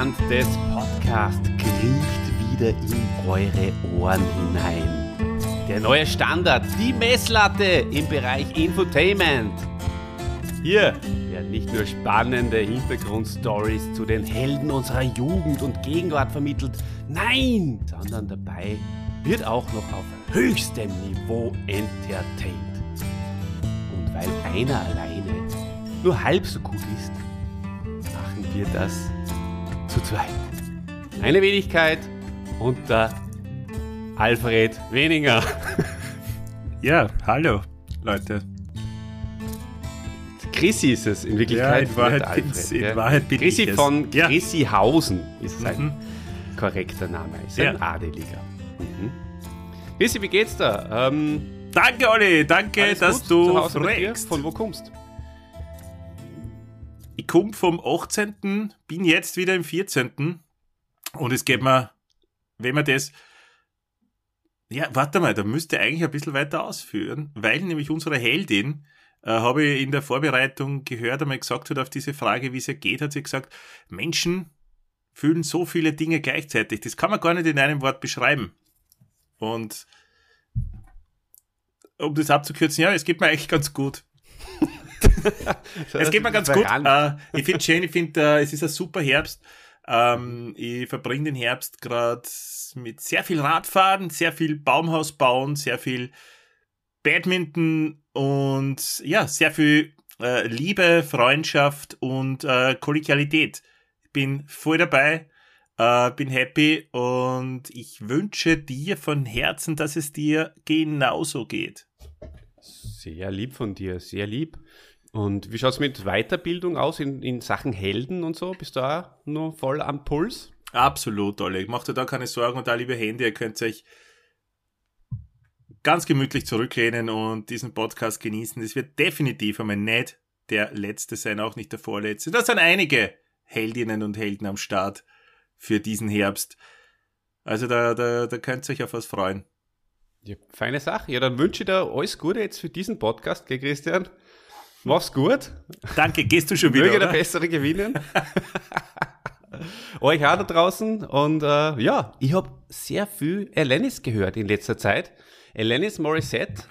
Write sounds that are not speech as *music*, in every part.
Hand des Podcasts kriecht wieder in eure Ohren hinein. Der neue Standard, die Messlatte im Bereich Infotainment. Hier werden nicht nur spannende Hintergrundstories zu den Helden unserer Jugend und Gegenwart vermittelt, nein, sondern dabei wird auch noch auf höchstem Niveau entertained. Und weil einer alleine nur halb so gut ist, machen wir das zu zweit. Eine Wenigkeit und der Alfred Weniger. *laughs* Ja, hallo Leute. Chrissy ist es in Wirklichkeit. Ja, in Wahrheit, Alfred, bin's, in ja. Wahrheit bin Chrissy ich es. von Ja. Chrissyhausen ist sein Mhm. korrekter Name. Ist ein Ja. Adeliger. Mhm. Chrissy, wie geht's da? Ähm, Danke, Olli, danke, dass gut du fragst. Von wo kommst? Ich komme vom 18., bin jetzt wieder im 14. Und es geht mir, wenn man das. Ja, warte mal, da müsste eigentlich ein bisschen weiter ausführen, weil nämlich unsere Heldin, äh, habe ich in der Vorbereitung gehört, einmal gesagt hat auf diese Frage, wie es ihr geht, hat sie gesagt, Menschen fühlen so viele Dinge gleichzeitig. Das kann man gar nicht in einem Wort beschreiben. Und um das abzukürzen, ja, es geht mir eigentlich ganz gut. *laughs* *laughs* Es geht mir ganz gut. Äh, ich finde schön, ich finde, äh, es ist ein super Herbst. Ähm, ich verbringe den Herbst gerade mit sehr viel Radfahren, sehr viel Baumhaus bauen, sehr viel Badminton und ja, sehr viel äh, Liebe, Freundschaft und Kollegialität. Ich bin voll dabei, äh, bin happy und ich wünsche dir von Herzen, dass es dir genauso geht. Sehr lieb von dir, sehr lieb. Und wie schaut's mit Weiterbildung aus in, in Sachen Helden und so? Bist du auch nur voll am Puls? Absolut, Oleg. Macht dir da keine Sorgen und da, liebe Hände, ihr könnt euch ganz gemütlich zurücklehnen und diesen Podcast genießen. Es wird definitiv einmal nicht der letzte sein, auch nicht der vorletzte. Da sind einige Heldinnen und Helden am Start für diesen Herbst. Also da, da, da könnt ihr euch auf was freuen. Ja, feine Sache. Ja, dann wünsche ich dir alles Gute jetzt für diesen Podcast, gell, Christian? Mach's gut. Danke, gehst du schon wieder, Möge der oder? Bessere gewinnen. *laughs* Euch auch da draußen. Und äh, ja, ich habe sehr viel Alanis gehört in letzter Zeit. Alanis Morissette.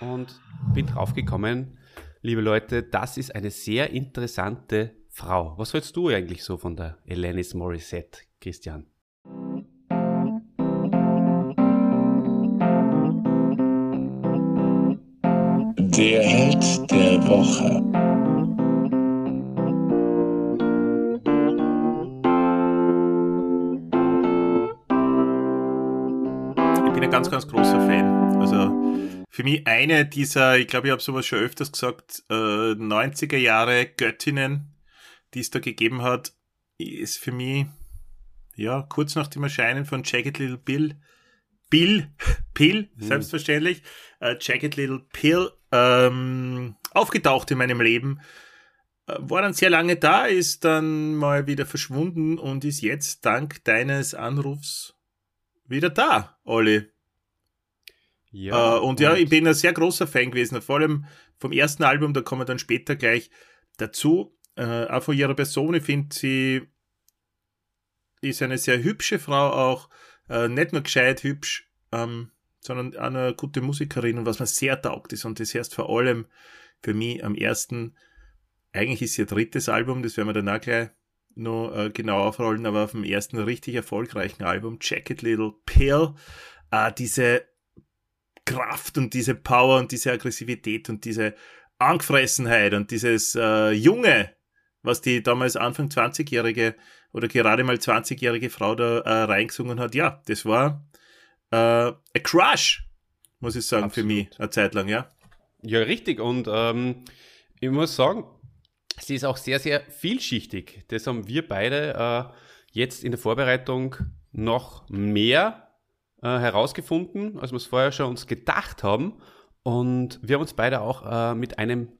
Und bin draufgekommen, liebe Leute, das ist eine sehr interessante Frau. Was hältst du eigentlich so von der Alanis Morissette, Christian? Der Held der Woche. Ich bin ein ganz, ganz großer Fan. Also für mich eine dieser, ich glaube, ich habe sowas schon öfters gesagt, äh, 90er Jahre Göttinnen, die es da gegeben hat, ist für mich, ja, kurz nach dem Erscheinen von Jagged Little Bill, Bill, *laughs* Pill, selbstverständlich, äh, Jagged Little Pill, ähm, aufgetaucht in meinem Leben. Äh, War dann sehr lange da, ist dann mal wieder verschwunden und ist jetzt dank deines Anrufs wieder da, Olli. äh, und ja, ich bin ein sehr großer Fan gewesen, vor allem vom ersten Album, da kommen wir dann später gleich dazu. Äh, auch von ihrer Person, ich finde, sie ist eine sehr hübsche Frau auch, äh, nicht nur gescheit hübsch, ähm, sondern eine gute Musikerin und was mir sehr taugt ist und das heißt vor allem für mich am ersten, eigentlich ist ihr drittes Album, das werden wir dann auch gleich noch äh, genau aufrollen, aber auf dem ersten richtig erfolgreichen Album, Jacket Little Pill, äh, diese Kraft und diese Power und diese Aggressivität und diese Angefressenheit und dieses äh, Junge, was die damals Anfang 20-jährige oder gerade mal 20-jährige Frau da äh, reingesungen hat, ja, das war äh, a Crush, muss ich sagen, Absolut. für mich, eine Zeit lang, ja. Ja, richtig. Und ähm, ich muss sagen, sie ist auch sehr, sehr vielschichtig. Das haben wir beide äh, jetzt in der Vorbereitung noch mehr äh, herausgefunden, als wir es vorher schon uns gedacht haben. Und wir haben uns beide auch äh, mit einem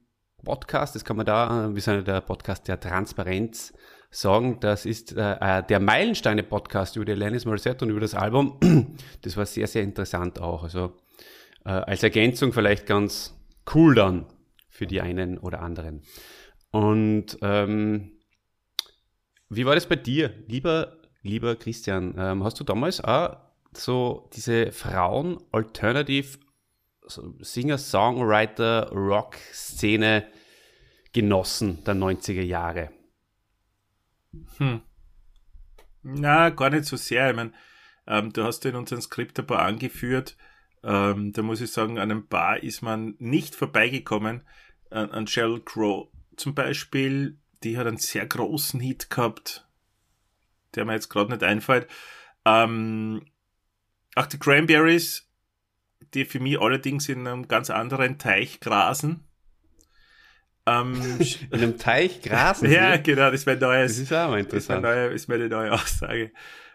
Podcast, das kann man da, wir sind ja der Podcast der Transparenz, sagen, das ist äh, äh, der Meilensteine-Podcast über die Alanis Morissette und über das Album. *clears throat* Das war sehr, sehr interessant auch. Also äh, als Ergänzung vielleicht ganz cool dann für die einen oder anderen. Und ähm, Wie war das bei dir, lieber, lieber Christian? Ähm, hast du damals auch so diese Frauen-Alternative Singer, Songwriter, Rock-Szene genossen der 90er Jahre? Hm. Na, gar nicht so sehr. Ich meine, ähm, du hast in unserem Skript ein paar angeführt. Ähm, da muss ich sagen, an einem Bar ist man nicht vorbeigekommen. An, an Sheryl Crow zum Beispiel, die hat einen sehr großen Hit gehabt, der mir jetzt gerade nicht einfällt. Ähm, auch die Cranberries, die für mich allerdings in einem ganz anderen Teich grasen. Ähm, *laughs* in einem Teich grasen? ja, genau, das wäre neues. Das ist auch mal interessant. Das ist meine neue Aussage.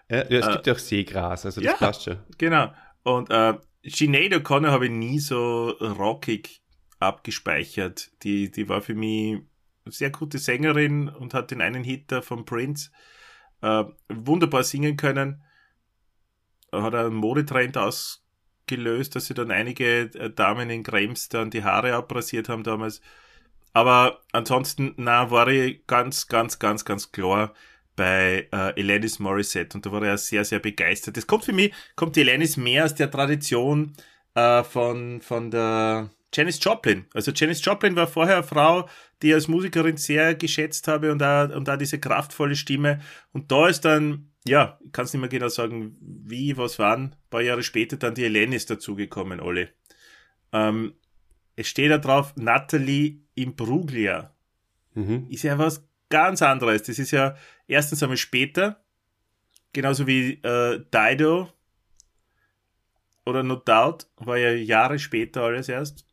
Ja, ja es äh, gibt ja auch Seegras, also das ja, passt schon. Genau. Und äh, Sinead O'Connor habe ich nie so rockig abgespeichert. Die, die war für mich eine sehr gute Sängerin und hat den einen Hit von Prince äh, wunderbar singen können. Hat einen Modetrend ausgelöst, dass sie dann einige äh, Damen in Krems dann die Haare abrasiert haben damals. Aber ansonsten, na, war ich ganz, ganz, ganz, ganz klar bei äh, Alanis Morissette und da war er sehr, sehr begeistert. Das kommt für mich, kommt die Alanis mehr aus der Tradition äh, von, von der Janis Joplin. Also Janis Joplin war vorher eine Frau, die ich als Musikerin sehr geschätzt habe und da und diese kraftvolle Stimme. Und da ist dann, ja, ich kann es nicht mehr genau sagen, wie, was waren, ein paar Jahre später dann die Alanis dazugekommen, alle. Ähm, es steht da drauf, Natalie Imbruglia. Mhm. Ist ja was ganz anderes. Das ist ja erstens einmal später, genauso wie äh, Dido oder No Doubt, war ja Jahre später alles erst.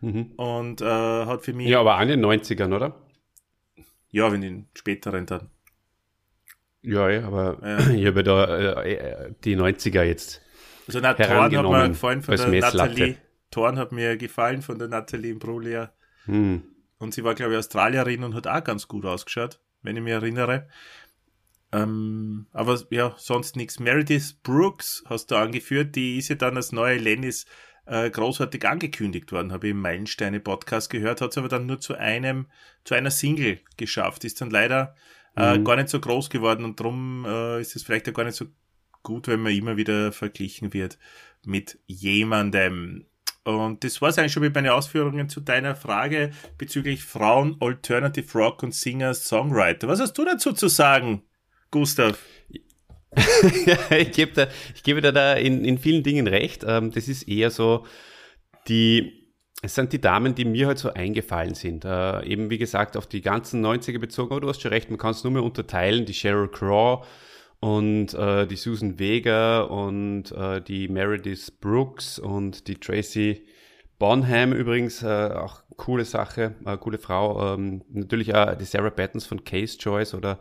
Mhm. Und äh, hat für mich. Ja, aber in den 90ern, oder? Ja, wenn in späteren dann. Ja, ja aber ja. *clears throat* ich habe da äh, äh die 90er jetzt. Also, na, Thorn hat mir gefallen von der Natalie. Thorn hat mir gefallen von der Natalie Imbruglia. Hm. Und sie war, glaube ich, Australierin und hat auch ganz gut ausgeschaut, wenn ich mich erinnere. Ähm, aber ja, sonst nichts. Meredith Brooks hast du angeführt, die ist ja dann als neue Lennis äh, großartig angekündigt worden, habe ich im Meilensteine-Podcast gehört, hat es aber dann nur zu einem, zu einer Single geschafft, ist dann leider äh, mhm. gar nicht so groß geworden und darum äh, ist es vielleicht ja gar nicht so gut, wenn man immer wieder verglichen wird mit jemandem. Und das war es eigentlich schon mit meinen Ausführungen zu deiner Frage bezüglich Frauen, Alternative Rock und Singer, Songwriter. Was hast du dazu zu sagen, Gustav? *laughs* ich gebe da, ich gebe da, da in, in vielen Dingen recht. Ähm, das ist eher so die, es sind die Damen, die mir halt so eingefallen sind. Äh, eben wie gesagt auf die ganzen 90er bezogen, aber du hast schon recht, man kann es nur mehr unterteilen. Die Sheryl Crow und äh, die Susan Vega und äh, die Meredith Brooks und die Tracy Bonham übrigens, äh, auch coole Sache, äh, coole Frau. Ähm, natürlich auch die Sarah Battens von Case Choice oder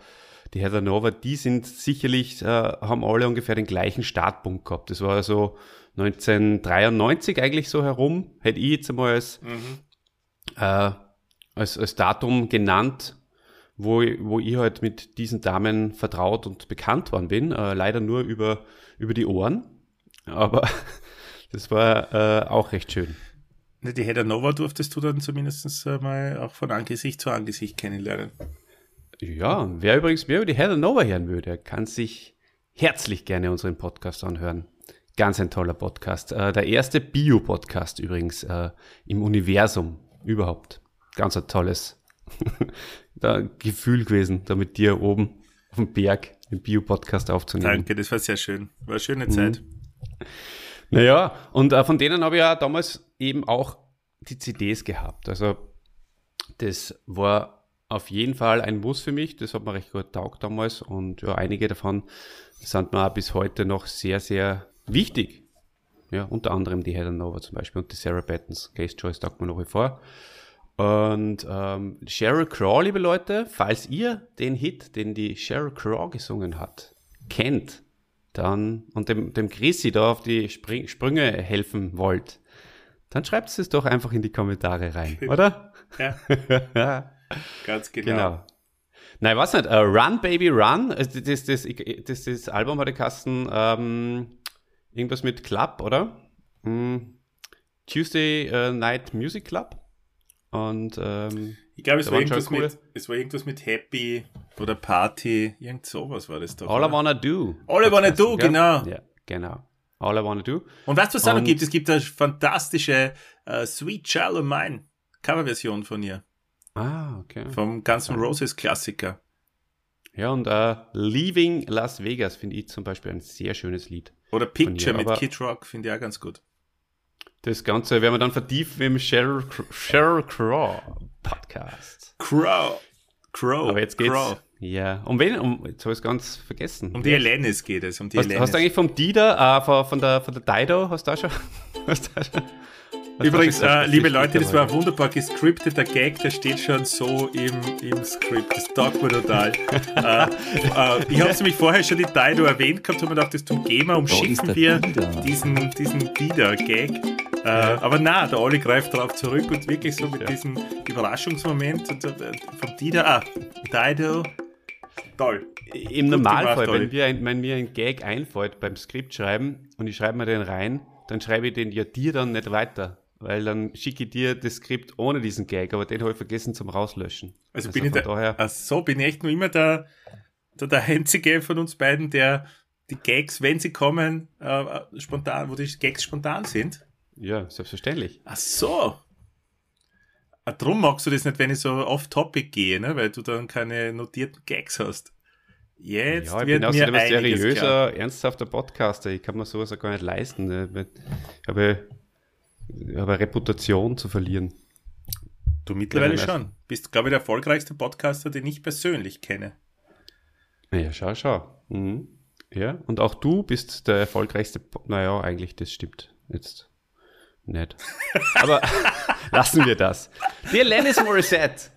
die Heather Nova, die sind sicherlich, äh, haben alle ungefähr den gleichen Startpunkt gehabt. Das war also 1993 eigentlich so herum, hätte ich jetzt einmal als, mhm. äh, als, als Datum genannt, wo, wo ich halt mit diesen Damen vertraut und bekannt worden bin. Äh, leider nur über, über die Ohren. Aber *laughs* das war äh, auch recht schön. Die Heather Nova durftest du dann zumindest mal auch von Angesicht zu Angesicht kennenlernen. Ja, wer übrigens mehr über die Heather Nova hören würde, kann sich herzlich gerne unseren Podcast anhören. Ganz ein toller Podcast. Äh, der erste Bio-Podcast übrigens äh, im Universum überhaupt. Ganz ein tolles *laughs* Gefühl gewesen, da mit dir oben auf dem Berg den Bio-Podcast aufzunehmen. Danke, das war sehr schön. War eine schöne Zeit. Mhm. Naja, und äh, von denen habe ich ja damals eben auch die CDs gehabt. Also das war auf jeden Fall ein Muss für mich. Das hat mir recht gut taugt damals und ja, einige davon sind mir auch bis heute noch sehr, sehr wichtig. Ja, unter anderem die Heather Nova zum Beispiel und die Sarah Battens. Case Choice taugt mir noch wie vor. Und ähm, Sheryl Crow, liebe Leute, falls ihr den Hit, den die Sheryl Crow gesungen hat, kennt, dann und dem, dem Chrissy da auf die Spring Sprünge helfen wollt, dann schreibt es doch einfach in die Kommentare rein, *laughs* oder? Ja. *laughs* Ganz genau. genau. Nein, was nicht. Uh, Run Baby Run. Also das, das, das, das Album hatte Kasten ähm, irgendwas mit Club, oder? Hm. Tuesday uh, Night Music Club. Und ähm, Ich glaube, es, war irgendwas coole- mit, es war irgendwas mit Happy oder Party, irgend sowas war das doch. All I oder? Wanna Do. All I Wanna Do, Ja, genau. Ja, genau. All I Wanna Do. Und weißt du, was es auch noch gibt? Es gibt eine fantastische äh, Sweet Child of Mine Coverversion von ihr. Ah, okay. Vom Guns N' Roses Klassiker. Ja, und äh, Leaving Las Vegas finde ich zum Beispiel ein sehr schönes Lied. Oder Picture ihr, mit Kid Rock finde ich auch ganz gut. Das Ganze werden wir dann vertiefen im Sheryl, Sheryl Crow Podcast. Crow. Crow. Aber jetzt geht's. Crow. Ja, um wen? Um, jetzt habe ich es ganz vergessen. Um die Alanis geht es. Um die hast, Alanis. hast du eigentlich vom Dida, äh, von, von, der, von der Dido, hast du da schon? *laughs* Hast du da schon Übrigens, äh, liebe Leute, das war ein wunderbar gescripteter Gag, der steht schon so im, im Skript. Das taugt mir total. *laughs* äh, äh, ich habe nämlich vorher schon die Dido erwähnt gehabt, habe mir gedacht, das umschiffen ist der wir Dida. diesen, diesen Dida-Gag. Äh, Aber na, der Olli greift darauf zurück und wirklich so mit diesem Überraschungsmoment und, äh, vom Dida, ah, Dido, toll. Im Normalfall, wenn, wir ein, wenn mir ein Gag einfällt beim Skript schreiben und ich schreibe mir den rein, dann schreibe ich den ja dir dann nicht weiter. Weil dann schicke ich dir das Skript ohne diesen Gag, aber den habe ich vergessen zum Rauslöschen. Also, bin ich der, daher, ach so, bin ich echt nur immer der, der, der Einzige von uns beiden, der die Gags, wenn sie kommen, äh, äh, spontan, wo die Gags spontan sind. ja, selbstverständlich. Ach so. Ah, drum magst du das nicht, wenn ich so off-topic gehe, ne? weil du dann keine notierten Gags hast. Jetzt Ja, ich wird bin außerdem ein seriöser, klar. ernsthafter Podcaster. Ich kann mir sowas auch gar nicht leisten. Habe, ich habe eine Reputation zu verlieren. Du mittlerweile schon. Bist, glaube ich, der erfolgreichste Podcaster, den ich persönlich kenne. Ja, schau, schau. Mhm. Ja, und auch du bist der erfolgreichste. Po- Naja, eigentlich, das stimmt jetzt nicht. *laughs* Aber *laughs* lassen wir das. Die Alanis Morissette.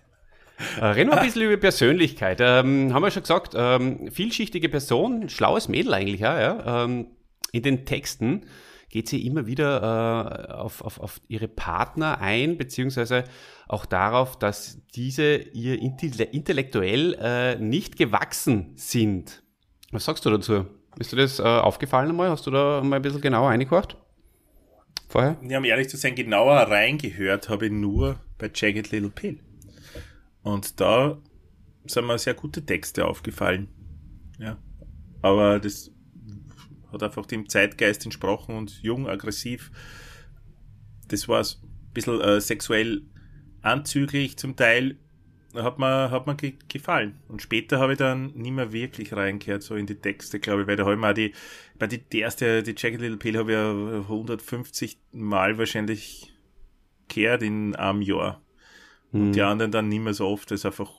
Äh, reden wir ein bisschen über Persönlichkeit. Ähm, haben wir schon gesagt, ähm, vielschichtige Person, schlaues Mädel eigentlich, ja. ja. Ähm, in den Texten geht sie immer wieder äh, auf, auf, auf ihre Partner ein, beziehungsweise auch darauf, dass diese ihr intelle- intellektuell äh, nicht gewachsen sind. Was sagst du dazu? Ist dir das äh, aufgefallen einmal? Hast du da mal ein bisschen genauer eingehorcht? Vorher? Ja, um ehrlich zu sein, genauer reingehört habe ich nur bei Jagged Little Pill. Und da sind mir sehr gute Texte aufgefallen. Ja. Aber das hat einfach dem Zeitgeist entsprochen und jung, aggressiv. Das war ein bisschen äh, sexuell anzüglich zum Teil. Hat mir, hat mir ge gefallen. Und später habe ich dann nie mehr wirklich reingehört, so in die Texte, glaube ich, weil da habe ich mal die, ich meine, die, die erste, die Jagged Little Pill habe ich ja 150 Mal wahrscheinlich gehört in einem Jahr. Und die anderen dann nicht mehr so oft, das einfach,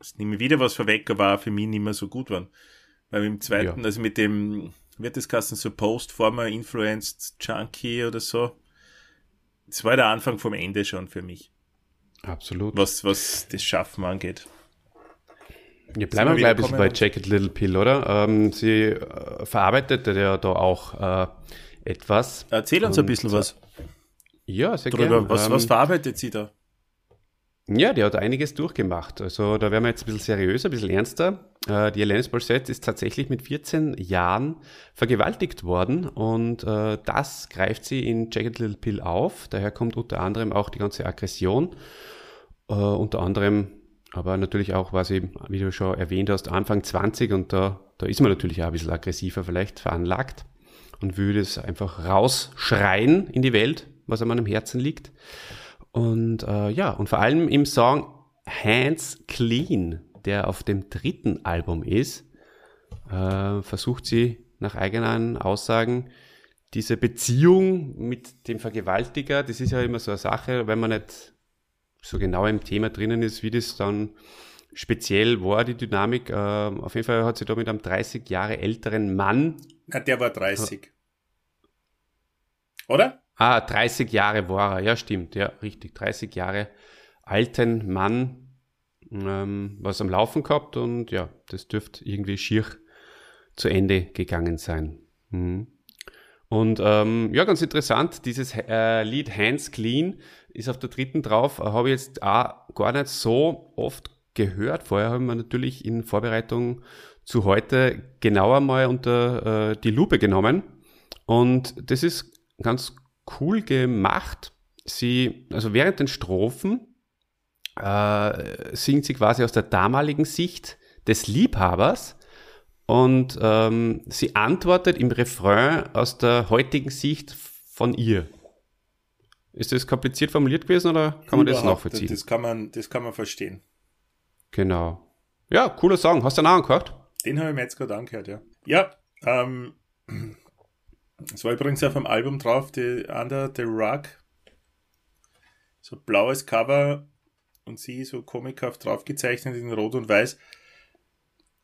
es nicht mehr wieder was vorweg war, für mich nicht mehr so gut waren. Weil im zweiten, Ja. also mit dem, wird das Kassen so Post, Former Influenced Junkie oder so, das war der Anfang vom Ende schon für mich, Absolut. was, was das Schaffen angeht. Ja, bleiben wir gleich ein bisschen bei? Jacket Little Pill, oder? Ähm, sie äh, verarbeitet ja da auch äh, etwas. Erzähl uns ein bisschen was Ja, sehr drüber. gerne. Was, Ähm, was verarbeitet sie da? Ja, die hat einiges durchgemacht. Also da werden wir jetzt ein bisschen seriöser, ein bisschen ernster. Äh, die Alanis Morissette ist tatsächlich mit 14 Jahren vergewaltigt worden und äh, das greift sie in Jagged Little Pill auf. Daher kommt unter anderem auch die ganze Aggression. Äh, unter anderem, aber natürlich auch war sie, wie du schon erwähnt hast, Anfang 20 und da, da ist man natürlich auch ein bisschen aggressiver vielleicht veranlagt und würde es einfach rausschreien in die Welt, was einem am Herzen liegt. Und äh, ja, und vor allem im Song Hands Clean, der auf dem dritten Album ist, äh, versucht sie nach eigenen Aussagen diese Beziehung mit dem Vergewaltiger, das ist ja immer so eine Sache, wenn man nicht so genau im Thema drinnen ist, wie das dann speziell war, die Dynamik. Äh, auf jeden Fall hat sie da mit einem 30 Jahre älteren Mann Na, der war 30. Oder? Ah, 30 Jahre war er, ja stimmt, ja, richtig, 30 Jahre alten Mann, ähm, was am Laufen gehabt und ja, das dürfte irgendwie schier zu Ende gegangen sein. Mhm. Und ähm, ja, ganz interessant, dieses äh, Lied Hands Clean ist auf der dritten drauf, äh, habe ich jetzt auch gar nicht so oft gehört. Vorher haben wir natürlich in Vorbereitung zu heute genauer mal unter äh, die Lupe genommen. Und das ist ganz cool gemacht. Sie, also während den Strophen äh, singt sie quasi aus der damaligen Sicht des Liebhabers und ähm, sie antwortet im Refrain aus der heutigen Sicht von ihr. Ist das kompliziert formuliert gewesen oder kann man das Überhaupt, nachvollziehen? Das kann man, das kann man verstehen. Genau. Ja, cooler Song. Hast du den auch angehört? Den habe ich mir jetzt gerade angehört, ja. Ja, ähm, es war übrigens auf dem Album drauf, die Under the Rug. So blaues Cover und sie so comichaft draufgezeichnet in Rot und Weiß.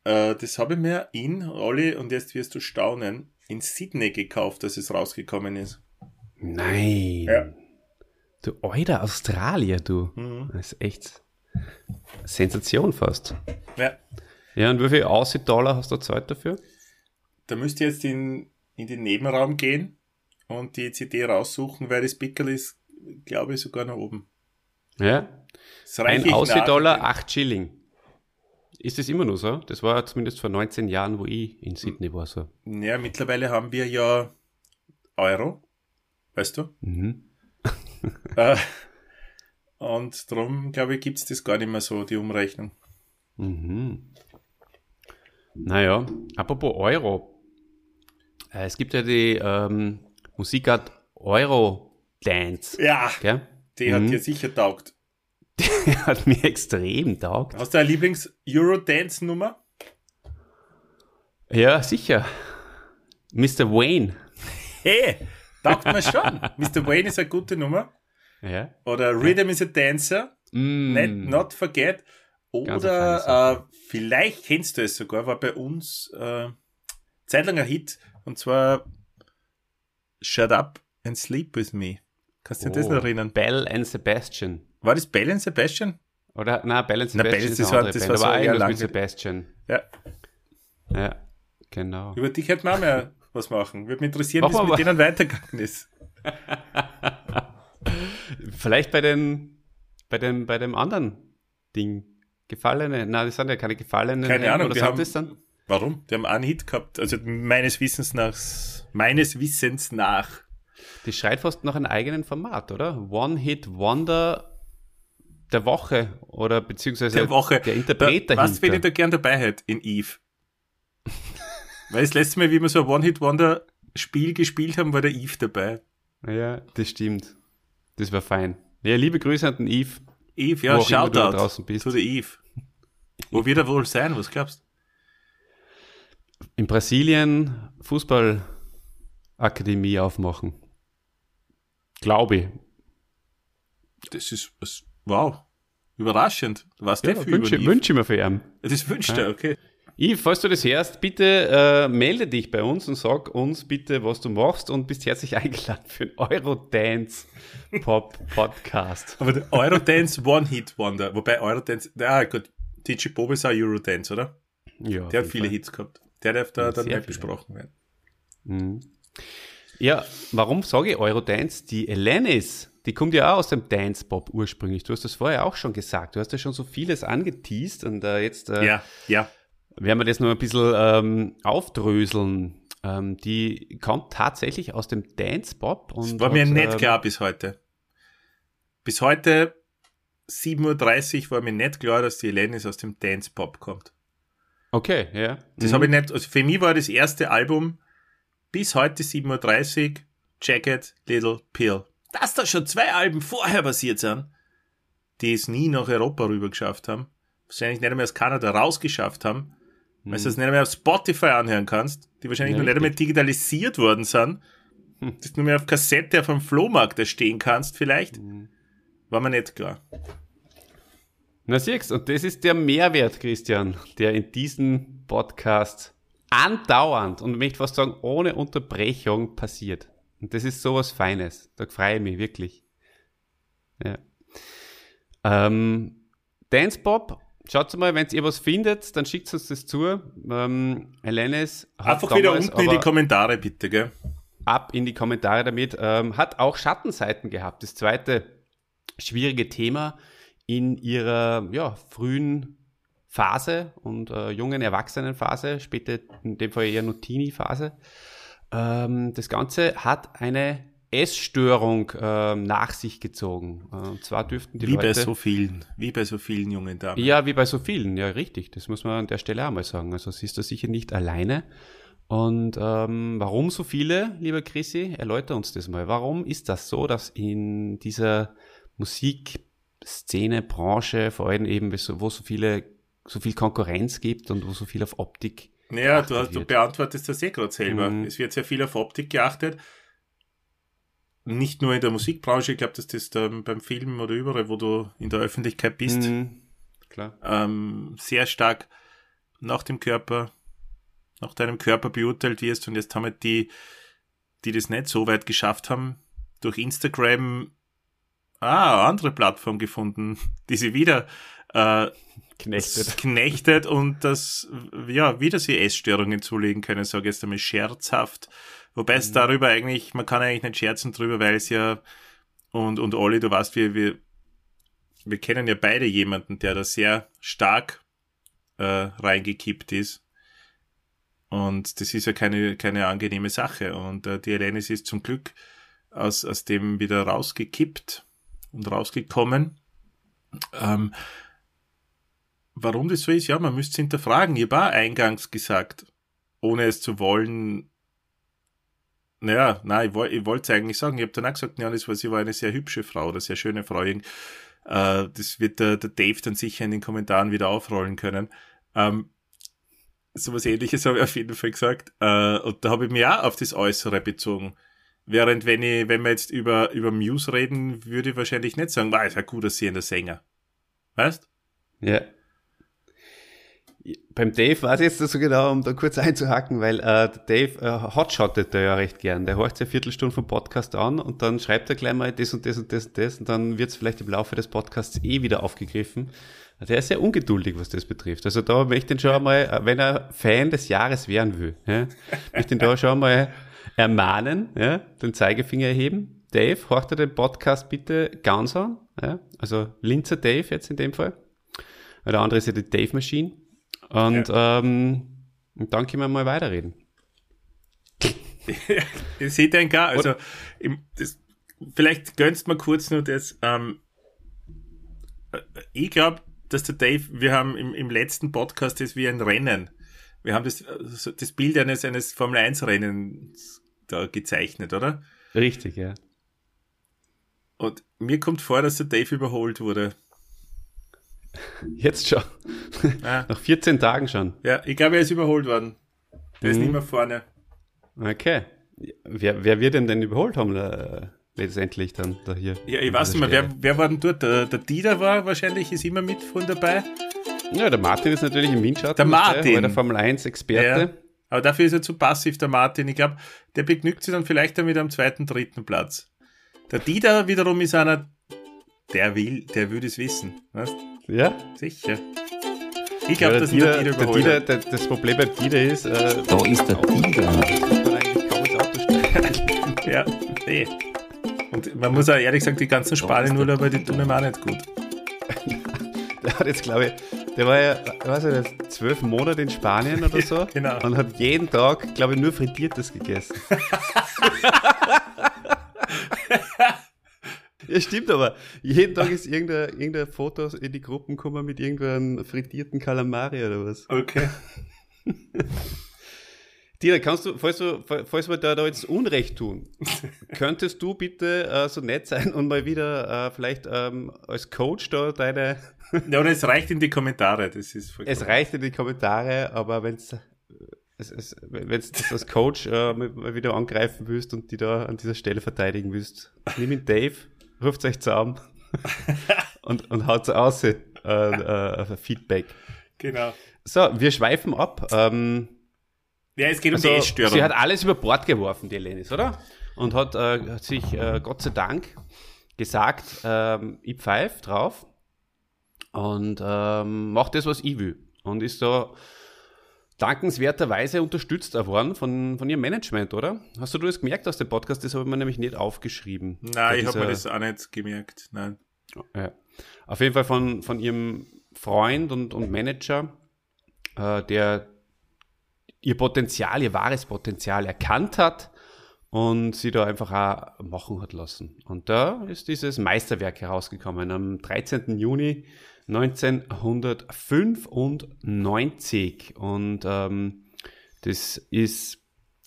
Äh, das habe ich mir in, Olli, und jetzt wirst du staunen, in Sydney gekauft, dass es rausgekommen ist. Nein. Ja. Du alter Australier, du. Mhm. Das ist echt Sensation fast. Ja, Ja, und wie viel Aussie-Dollar hast du Zeit dafür? da müsst ihr jetzt in, in den Nebenraum gehen und die CD raussuchen, weil das Pickel ist, glaube ich, sogar nach oben. Ja. Ein Aussie-Dollar, nach. 8 Schilling. Ist das immer noch so? Das war zumindest vor 19 Jahren, wo ich in Sydney war, so. Ja, mittlerweile haben wir ja Euro, weißt du? Mhm. *laughs* Äh, und darum, glaube ich, gibt es das gar nicht mehr so, die Umrechnung. Mhm. Naja, apropos Euro. Äh, Es gibt ja die ähm, Musikart Euro-Dance. Ja, Gell? Die hat Mhm. dir sicher taugt. *laughs* Die hat mir extrem taugt. Hast du eine Lieblings-Eurodance-Nummer? Ja, sicher. Mr. Wayne. Hey, taugt mir schon. *laughs* Mr. Wayne ist eine gute Nummer. Ja. Oder Rhythm is a Dancer. Mm. Net, Not Forget. Oder äh, vielleicht kennst du es sogar, war bei uns äh, zeitlanger Hit und zwar Shut Up and Sleep With Me. Kannst du dir das noch erinnern? Oh, Bell and Sebastian. War das Bell and Sebastian? Oder, na, Bell and Na, Sebastian Bell, ist das war- das Band, war so eher mit Sebastian. Ja. Ja, genau. Über dich hätten wir auch mehr was machen. Würde mich interessieren, wie es mit denen weitergegangen ist. *laughs* Vielleicht bei den, bei dem, bei dem anderen Ding. Gefallene, na, das sind ja keine gefallenen. Keine Ahnung, Oder haben- das dann? Warum? Die haben einen Hit gehabt. Also meines Wissens nach, meines Wissens nach. Die schreit fast nach einem eigenen Format, oder? One-Hit-Wonder der Woche oder beziehungsweise Der Woche. der Interpret da, Was, wenn ich da gern dabei hätte in Eve? *laughs* Weil das letzte Mal, wie wir so ein One-Hit-Wonder-Spiel gespielt haben, war der Eve dabei. Ja, das stimmt. Das war fein. Ja, liebe Grüße an den Eve. Eve, ja, immer du da Shoutout draußen bist. zu der Eve. Wo wird er wohl sein? Was glaubst du? In Brasilien Fußballakademie aufmachen. Glaube ich. Das ist, was, wow. Überraschend. Was Ja, der für wünsche, wünsche ich mir für ihn. Das wünscht er, okay. Yves, falls du das hörst, bitte äh, melde dich bei uns und sag uns bitte, was du machst und bist herzlich *laughs* eingeladen für einen Eurodance Pop Podcast. Aber der Eurodance One-Hit-Wonder. Wobei Eurodance, ah gut, DJ Bob ist auch Eurodance, oder? Ja, Der hat viele jeden Hits gehabt. Der darf da dann nicht besprochen werden. Fall. Mhm. Ja, warum sage ich Eurodance? Die Elenis, die kommt ja auch aus dem Dance Pop ursprünglich. Du hast das vorher auch schon gesagt. Du hast ja schon so vieles angeteased und äh, jetzt äh, Ja, ja. werden wir das noch ein bisschen ähm, aufdröseln. Ähm, die kommt tatsächlich aus dem Dance Pop. Und War mir hat, nicht ähm, klar bis heute. Bis heute 7.30 Uhr war mir nicht klar, dass die Elenis aus dem Dance Pop kommt. Okay, ja. Das Mhm. habe ich nicht, also für mich war das erste Album bis heute 7.30 Uhr Jacket Little Pill. Dass da schon zwei Alben vorher passiert sind, die es nie nach Europa rüber geschafft haben, wahrscheinlich nicht einmal aus Kanada rausgeschafft haben, weil du das nicht einmal auf Spotify anhören kannst, die wahrscheinlich Ja, noch nicht einmal digitalisiert worden sind, Hm. dass du nur mehr auf Kassette auf dem Flohmarkt da stehen kannst vielleicht, Mhm. war mir nicht klar. Na siehst, und das ist der Mehrwert, Christian, der in diesem Podcast andauernd und ich möchte fast sagen, ohne Unterbrechung passiert. Und das ist sowas Feines. Da freue ich mich wirklich. Ja. Ähm, Dance Pop, schaut mal, wenn ihr was findet, dann schickt uns das zu. Ähm, Helenes hat Einfach wieder unten in die Kommentare bitte, gell? ab in die Kommentare damit. Ähm, hat auch Schattenseiten gehabt. Das zweite schwierige Thema in ihrer ja, frühen Phase und äh, jungen Erwachsenenphase, später in dem Fall eher nur Teenie-Phase. Ähm, das Ganze hat eine Essstörung äh, nach sich gezogen. Äh, und zwar dürften die wie Leute... bei so vielen, wie bei so vielen jungen Damen. Ja, wie bei so vielen, ja, richtig. Das muss man an der Stelle auch mal sagen. Also sie ist da sicher nicht alleine. Und ähm, warum so viele, lieber Chrissy? Erläuter uns das mal. Warum ist das so, dass in dieser Musikszene, Branche, vor allem eben, wo so viele, so viel Konkurrenz gibt und wo so viel auf Optik naja, du, hast, du beantwortest das eh gerade selber. Mhm. Es wird sehr viel auf Optik geachtet nicht nur in der Musikbranche, ich glaube, dass das da beim Film oder überall, wo du in der Öffentlichkeit bist, mhm. Klar. Ähm, sehr stark nach dem Körper, nach deinem Körper beurteilt wirst. Und jetzt haben wir die, die das nicht so weit geschafft haben, durch Instagram ah, andere Plattform gefunden, *laughs* die sie wieder äh, knechtet. knechtet und das ja wieder sie Essstörungen zulegen können, sage ich jetzt einmal scherzhaft Wobei es mhm. darüber eigentlich, man kann eigentlich nicht scherzen drüber, weil es ja, und, und Olli, du weißt, wir, wir, wir kennen ja beide jemanden, der da sehr stark äh, reingekippt ist. Und das ist ja keine, keine angenehme Sache. Und äh, die Elenis ist zum Glück aus, aus dem wieder rausgekippt und rausgekommen. Ähm, warum das so ist, ja, man müsste es hinterfragen. Ich habe eingangs gesagt, ohne es zu wollen, naja, nein, ich, ich wollte es eigentlich sagen. Ich habe dann auch gesagt, ja, das war, sie war eine sehr hübsche Frau oder sehr schöne Frau. Äh, das wird der, der Dave dann sicher in den Kommentaren wieder aufrollen können. Ähm, sowas ähnliches habe ich auf jeden Fall gesagt. Äh, und da habe ich mich auch auf das Äußere bezogen. Während wenn ich, wenn wir jetzt über, über Muse reden, würde ich wahrscheinlich nicht sagen, war ist ein gut aussehender Sänger. Weißt? Ja beim Dave weiß ich jetzt so genau, um da kurz einzuhaken, weil äh, Dave äh, hotshottet da ja recht gern. Der horcht eine Viertelstunde vom Podcast an und dann schreibt er gleich mal das und das und das und das und dann wird es vielleicht im Laufe des Podcasts eh wieder aufgegriffen. Der ist sehr ungeduldig, was das betrifft. Also da möchte ich ihn schon einmal, äh, wenn er Fan des Jahres werden will, ja, möchte ihn da schon einmal ermahnen, ja, den Zeigefinger erheben. Dave, horcht er den Podcast bitte ganz an. Ja, also Linzer Dave jetzt in dem Fall. Der andere ist ja die Dave Machine. Und, ja. ähm, dann können wir mal weiterreden. *laughs* Ihr seht ein gar, also im, das, vielleicht gönnst mal kurz nur das. Ähm, äh, ich glaube, dass der Dave, wir haben im, im letzten Podcast das wie ein Rennen. Wir haben das, also das Bild eines, eines Formel 1 Rennens da gezeichnet, oder? Richtig, ja. Und mir kommt vor, dass der Dave überholt wurde. Jetzt schon. Ah. Nach 14 Tagen schon. Ja, ich glaube, er ist überholt worden. Der mhm. ist nicht mehr vorne. Okay. Wer, wer wird denn denn überholt haben äh, letztendlich dann da hier? Ja, ich weiß nicht mehr, wer, wer war denn dort? Der, der Dieter war wahrscheinlich, ist immer mit von dabei. Ja, der Martin ist natürlich im Windschatten. Der Martin. Der, der Formel 1 Experte. Ja. Aber dafür ist er zu passiv, der Martin. Ich glaube, der begnügt sich dann vielleicht damit am zweiten, dritten Platz. Der Dieter wiederum ist einer, der will, der würde es wissen. Weißt? Ja? Sicher. Ich glaube, ja, das Dieter, ist der Dieter, der, Das Problem bei Dieter ist, äh, da ist der Dieter. *laughs* ja, nee. Und man muss auch ehrlich sagen, die ganzen Spanien-Urlauber, die tun ihm auch nicht gut. *laughs* der hat jetzt, glaube ich, der war ja, weiß ich nicht, zwölf Monate in Spanien oder so. genau. Und hat jeden Tag, glaube ich, nur Frittiertes gegessen. *laughs* Ja, stimmt, aber jeden Tag ist irgendein, irgendein Foto in die Gruppen gekommen mit irgendeinem frittierten Kalamari oder was. Okay. *laughs* Dina, kannst du, falls, du, falls wir da, da jetzt Unrecht tun, *laughs* könntest du bitte äh, so nett sein und mal wieder äh, vielleicht ähm, als Coach da deine. *laughs* ja, und es reicht in die Kommentare, das ist voll Es reicht in die Kommentare, aber wenn es wenn du das als Coach äh, mal wieder angreifen willst und die da an dieser Stelle verteidigen willst, nimm ihn Dave ruft euch zusammen *laughs* und, und haut aus äh, äh, Feedback. Genau. So, wir schweifen ab. Ähm, ja, es geht um also, die Essstörung. Sie hat alles über Bord geworfen, die Lenis, oder? Und hat, äh, hat sich äh, Gott sei Dank gesagt, ähm, ich pfeife drauf und ähm, mache das, was ich will. Und ist so dankenswerterweise unterstützt worden von, von ihrem Management, oder? Hast du das gemerkt aus dem Podcast? Das habe ich mir nämlich nicht aufgeschrieben. Nein, ich habe mir das auch nicht gemerkt. Nein. Ja. Auf jeden Fall von, von ihrem Freund und, und Manager, äh, der ihr Potenzial, ihr wahres Potenzial erkannt hat und sie da einfach auch machen hat lassen. Und da ist dieses Meisterwerk herausgekommen am 13. Juni 1995 und ähm, das ist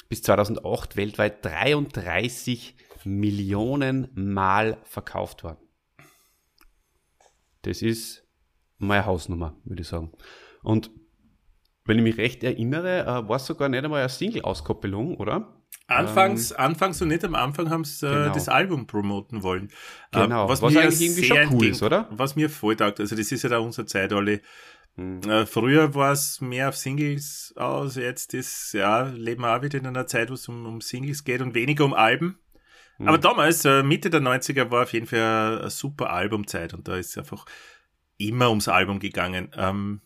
bis 2008 weltweit 33 Millionen Mal verkauft worden. Das ist meine Hausnummer, würde ich sagen. Und wenn ich mich recht erinnere, äh, war es sogar nicht einmal eine Single-Auskoppelung, oder? Anfangs, ähm, anfangs und nicht am Anfang haben sie äh, genau. das Album promoten wollen. Genau, ähm, was, was mir eigentlich irgendwie schon cool ist, oder? Was mir voll taugt, also das ist ja da unsere Zeit alle. Hm. Äh, früher war es mehr auf Singles aus, jetzt ist, ja, leben wir auch wieder in einer Zeit, wo es um, um Singles geht und weniger um Alben. Hm. Aber damals, äh, Mitte der 90er, war auf jeden Fall eine super Albumzeit und da ist einfach immer ums Album gegangen. Ähm,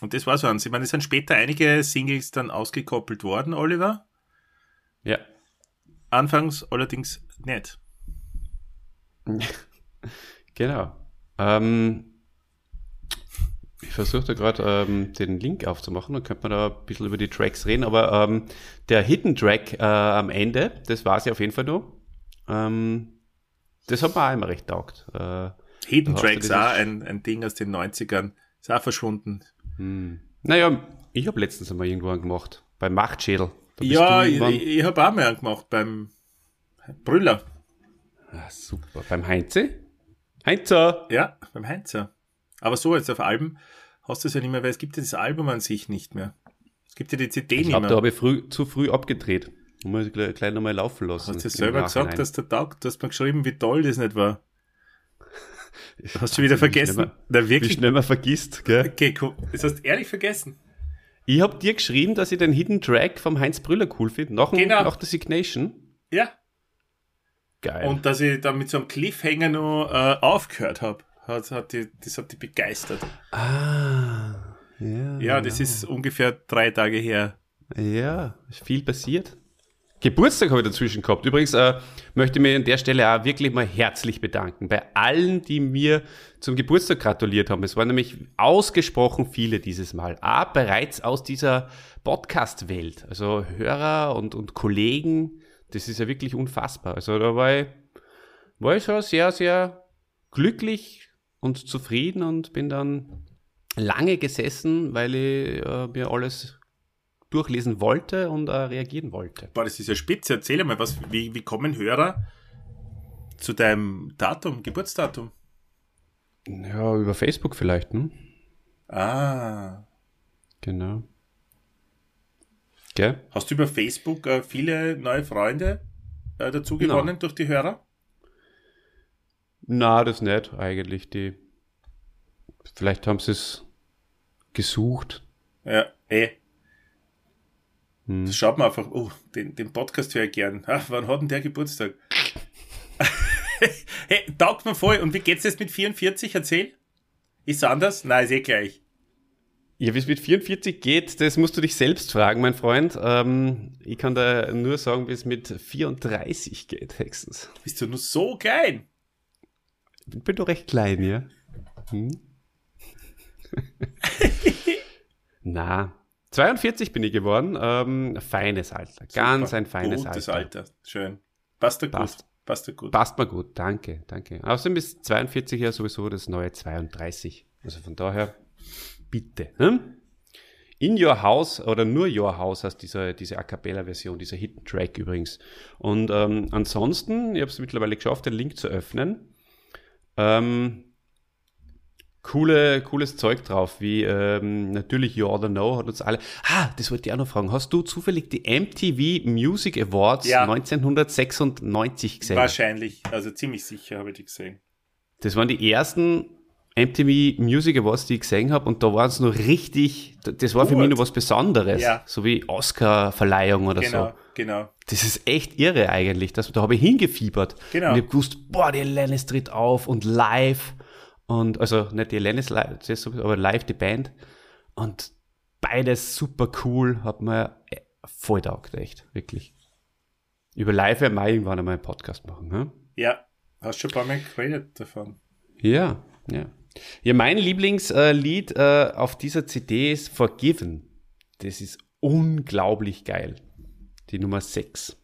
und das war so eins. Ich meine, es sind später einige Singles dann ausgekoppelt worden, Oliver. Ja. Anfangs allerdings nicht. *laughs* genau. Ähm, ich versuche da gerade ähm, den Link aufzumachen, dann könnte man da ein bisschen über die Tracks reden, aber ähm, der Hidden Track äh, am Ende, das war sie auf jeden Fall nur. Ähm, das hat mir auch immer recht taugt. Äh, Hidden Tracks auch ein, ein Ding aus den 90ern, ist auch verschwunden. Hm. Naja, ich habe letztens einmal irgendwo einen gemacht, beim Machtschädel. Ja, ich, ich habe auch mal einen gemacht beim Brüller. Ah, super. Beim Heinze? Heinzer! Ja, beim Heinzer. Aber so jetzt auf Alben hast du es ja nicht mehr, weil es gibt ja das Album an sich nicht mehr. Es gibt ja die CD ich nicht glaub, mehr. Da habe ich früh, zu früh abgedreht. Muss ich gleich, gleich nochmal laufen lassen. Hast du selber gesagt, dass der Tag, du hast mir geschrieben, wie toll das nicht war. *laughs* Hast du wieder vergessen? Wie schnell, wirklich? Wie schnell man vergisst, gell? Okay, cool. Das hast du ehrlich vergessen. Ich habe dir geschrieben, dass ich den Hidden Track vom Heinz Brüller cool finde, nach, genau. nach der Signation. Ja. Geil. Und dass ich da mit so einem Cliffhanger noch äh, aufgehört habe. Hat, hat die, das hat die begeistert. Ah. Ja, ja das ja. ist ungefähr drei Tage her. Ja, ist viel passiert. Geburtstag habe ich dazwischen gehabt. Übrigens äh, möchte ich mich an der Stelle auch wirklich mal herzlich bedanken bei allen, die mir zum Geburtstag gratuliert haben. Es waren nämlich ausgesprochen viele dieses Mal. Ah, bereits aus dieser Podcast-Welt. Also Hörer und, und Kollegen. Das ist ja wirklich unfassbar. Also da war ich, war ich schon sehr, sehr glücklich und zufrieden und bin dann lange gesessen, weil ich äh, mir alles durchlesen wollte und äh, reagieren wollte. Boah, das ist ja spitze. Erzähl mal, was, wie, wie kommen Hörer zu deinem Datum, Geburtsdatum? Ja, über Facebook vielleicht, ne? Ah. Genau. Gell? Hast du über Facebook äh, viele neue Freunde äh, dazu gewonnen no. durch die Hörer? Na, das nicht eigentlich. Die vielleicht haben sie es gesucht. Ja, eh. Hm. Das schaut man einfach, oh, den, den Podcast höre ich gern. Ach, wann hat denn der Geburtstag? *laughs* hey, taugt mir voll. Und wie geht's jetzt mit 44? Erzähl. Ist es anders? Nein, ist eh gleich. Ja, wie es mit 44 geht, das musst du dich selbst fragen, mein Freund. Ähm, ich kann da nur sagen, wie es mit 34 geht, höchstens. Bist du nur so klein? Ich bin doch recht klein, ja. Hm? *laughs* Na, 42 bin ich geworden. Ähm, feines Alter. Ganz Super. ein feines Gutes Alter. Alter. Schön. Passt dir Passt. gut. Passt dir gut. Passt mir gut. Danke, danke. Außerdem ist 42 ja sowieso das neue 32. Also von daher, bitte. Hm? In Your House oder nur Your House heißt diese, diese A Cappella-Version, dieser Hidden Track übrigens. Und ähm, ansonsten, ich habe es mittlerweile geschafft, den Link zu öffnen. Ähm, coole, cooles Zeug drauf, wie ähm, natürlich You Oughta Know hat uns alle. Ah, das wollte ich auch noch fragen. Hast du zufällig die MTV Music Awards ja. 1996 gesehen? Wahrscheinlich, also ziemlich sicher habe ich die gesehen. Das waren die ersten MTV Music Awards, die ich gesehen habe, und da waren es noch richtig, das war Gut. für mich noch was Besonderes, ja. so wie Oscar-Verleihung oder genau, so. Genau, Das ist echt irre eigentlich, dass, da habe ich hingefiebert. Genau. Und ich habe gewusst, boah, die Lennis tritt auf und live und also nicht die live, aber live die Band. Und beides super cool, hat mir äh, voll taugt, echt, wirklich. Über live werden wir irgendwann einmal einen Podcast machen. Hm? Ja, hast schon ein paar Mal geredet davon. Ja, ja. Ja, mein Lieblingslied äh, auf dieser CD ist Forgiven. Das ist unglaublich geil. Die Nummer 6.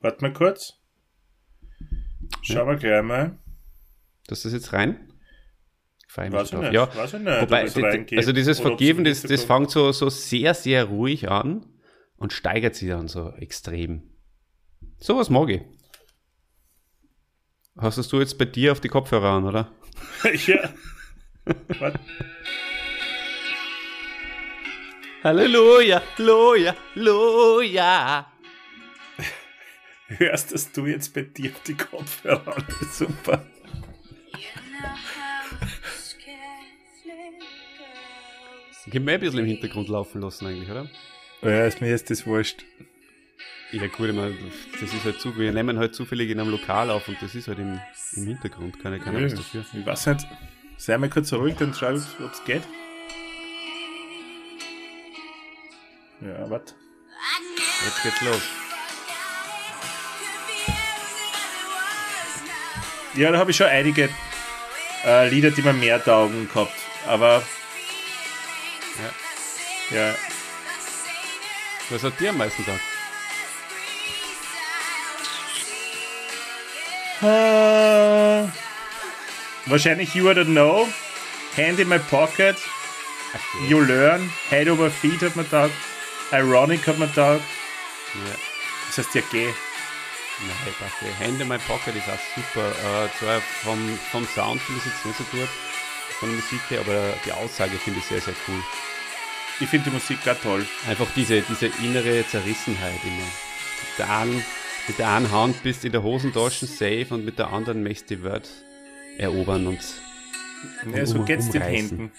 Warte mal kurz. Schauen wir gleich mal. Dass das jetzt rein? Nicht. Ja, wobei, die- also dieses Vergeben, das, das fängt so, so sehr, sehr ruhig an und steigert sich dann so extrem. Sowas mag ich. Hast du jetzt bei dir auf die Kopfhörer an, oder? *laughs* ja. Halleluja, Halleluja, Halleluja. Hörst dass du jetzt bei dir auf die Kopfhörer an? Super. Können wir ein bisschen im Hintergrund laufen lassen eigentlich, oder? Ja, ist mir jetzt das wurscht. Ja gut, ich meine, das ist halt zu, wir nehmen halt zufällig in einem Lokal auf und das ist halt im, im Hintergrund, keine, keine Ja, was dafür. ich weiß nicht. Sei mal kurz ruhig, dann schau ich, ob es geht. Ja, warte. Jetzt geht's los. Ja, da habe ich schon einige äh, Lieder, die mir mehr taugen gehabt. Aber ja, Was hat dir am meisten gedacht? Äh, wahrscheinlich You I Don't Know, Hand in My Pocket, You Learn, Head Over Feet hat man taugt, Ironic hat man taugt, Ja. das heißt ja geh. Nein, danke. Hand in my Pocket ist auch super. Äh, zwar vom, vom Sound finde ich es jetzt nicht so gut, von der Musik her, aber die Aussage finde ich sehr, sehr cool. Ich finde die Musik gar toll. Einfach diese, diese innere Zerrissenheit immer. Mit der, einen, mit der einen Hand bist in der Hosentasche safe und mit der anderen möchtest du die Welt erobern und Ja, so um- geht's den umreißen. Händen.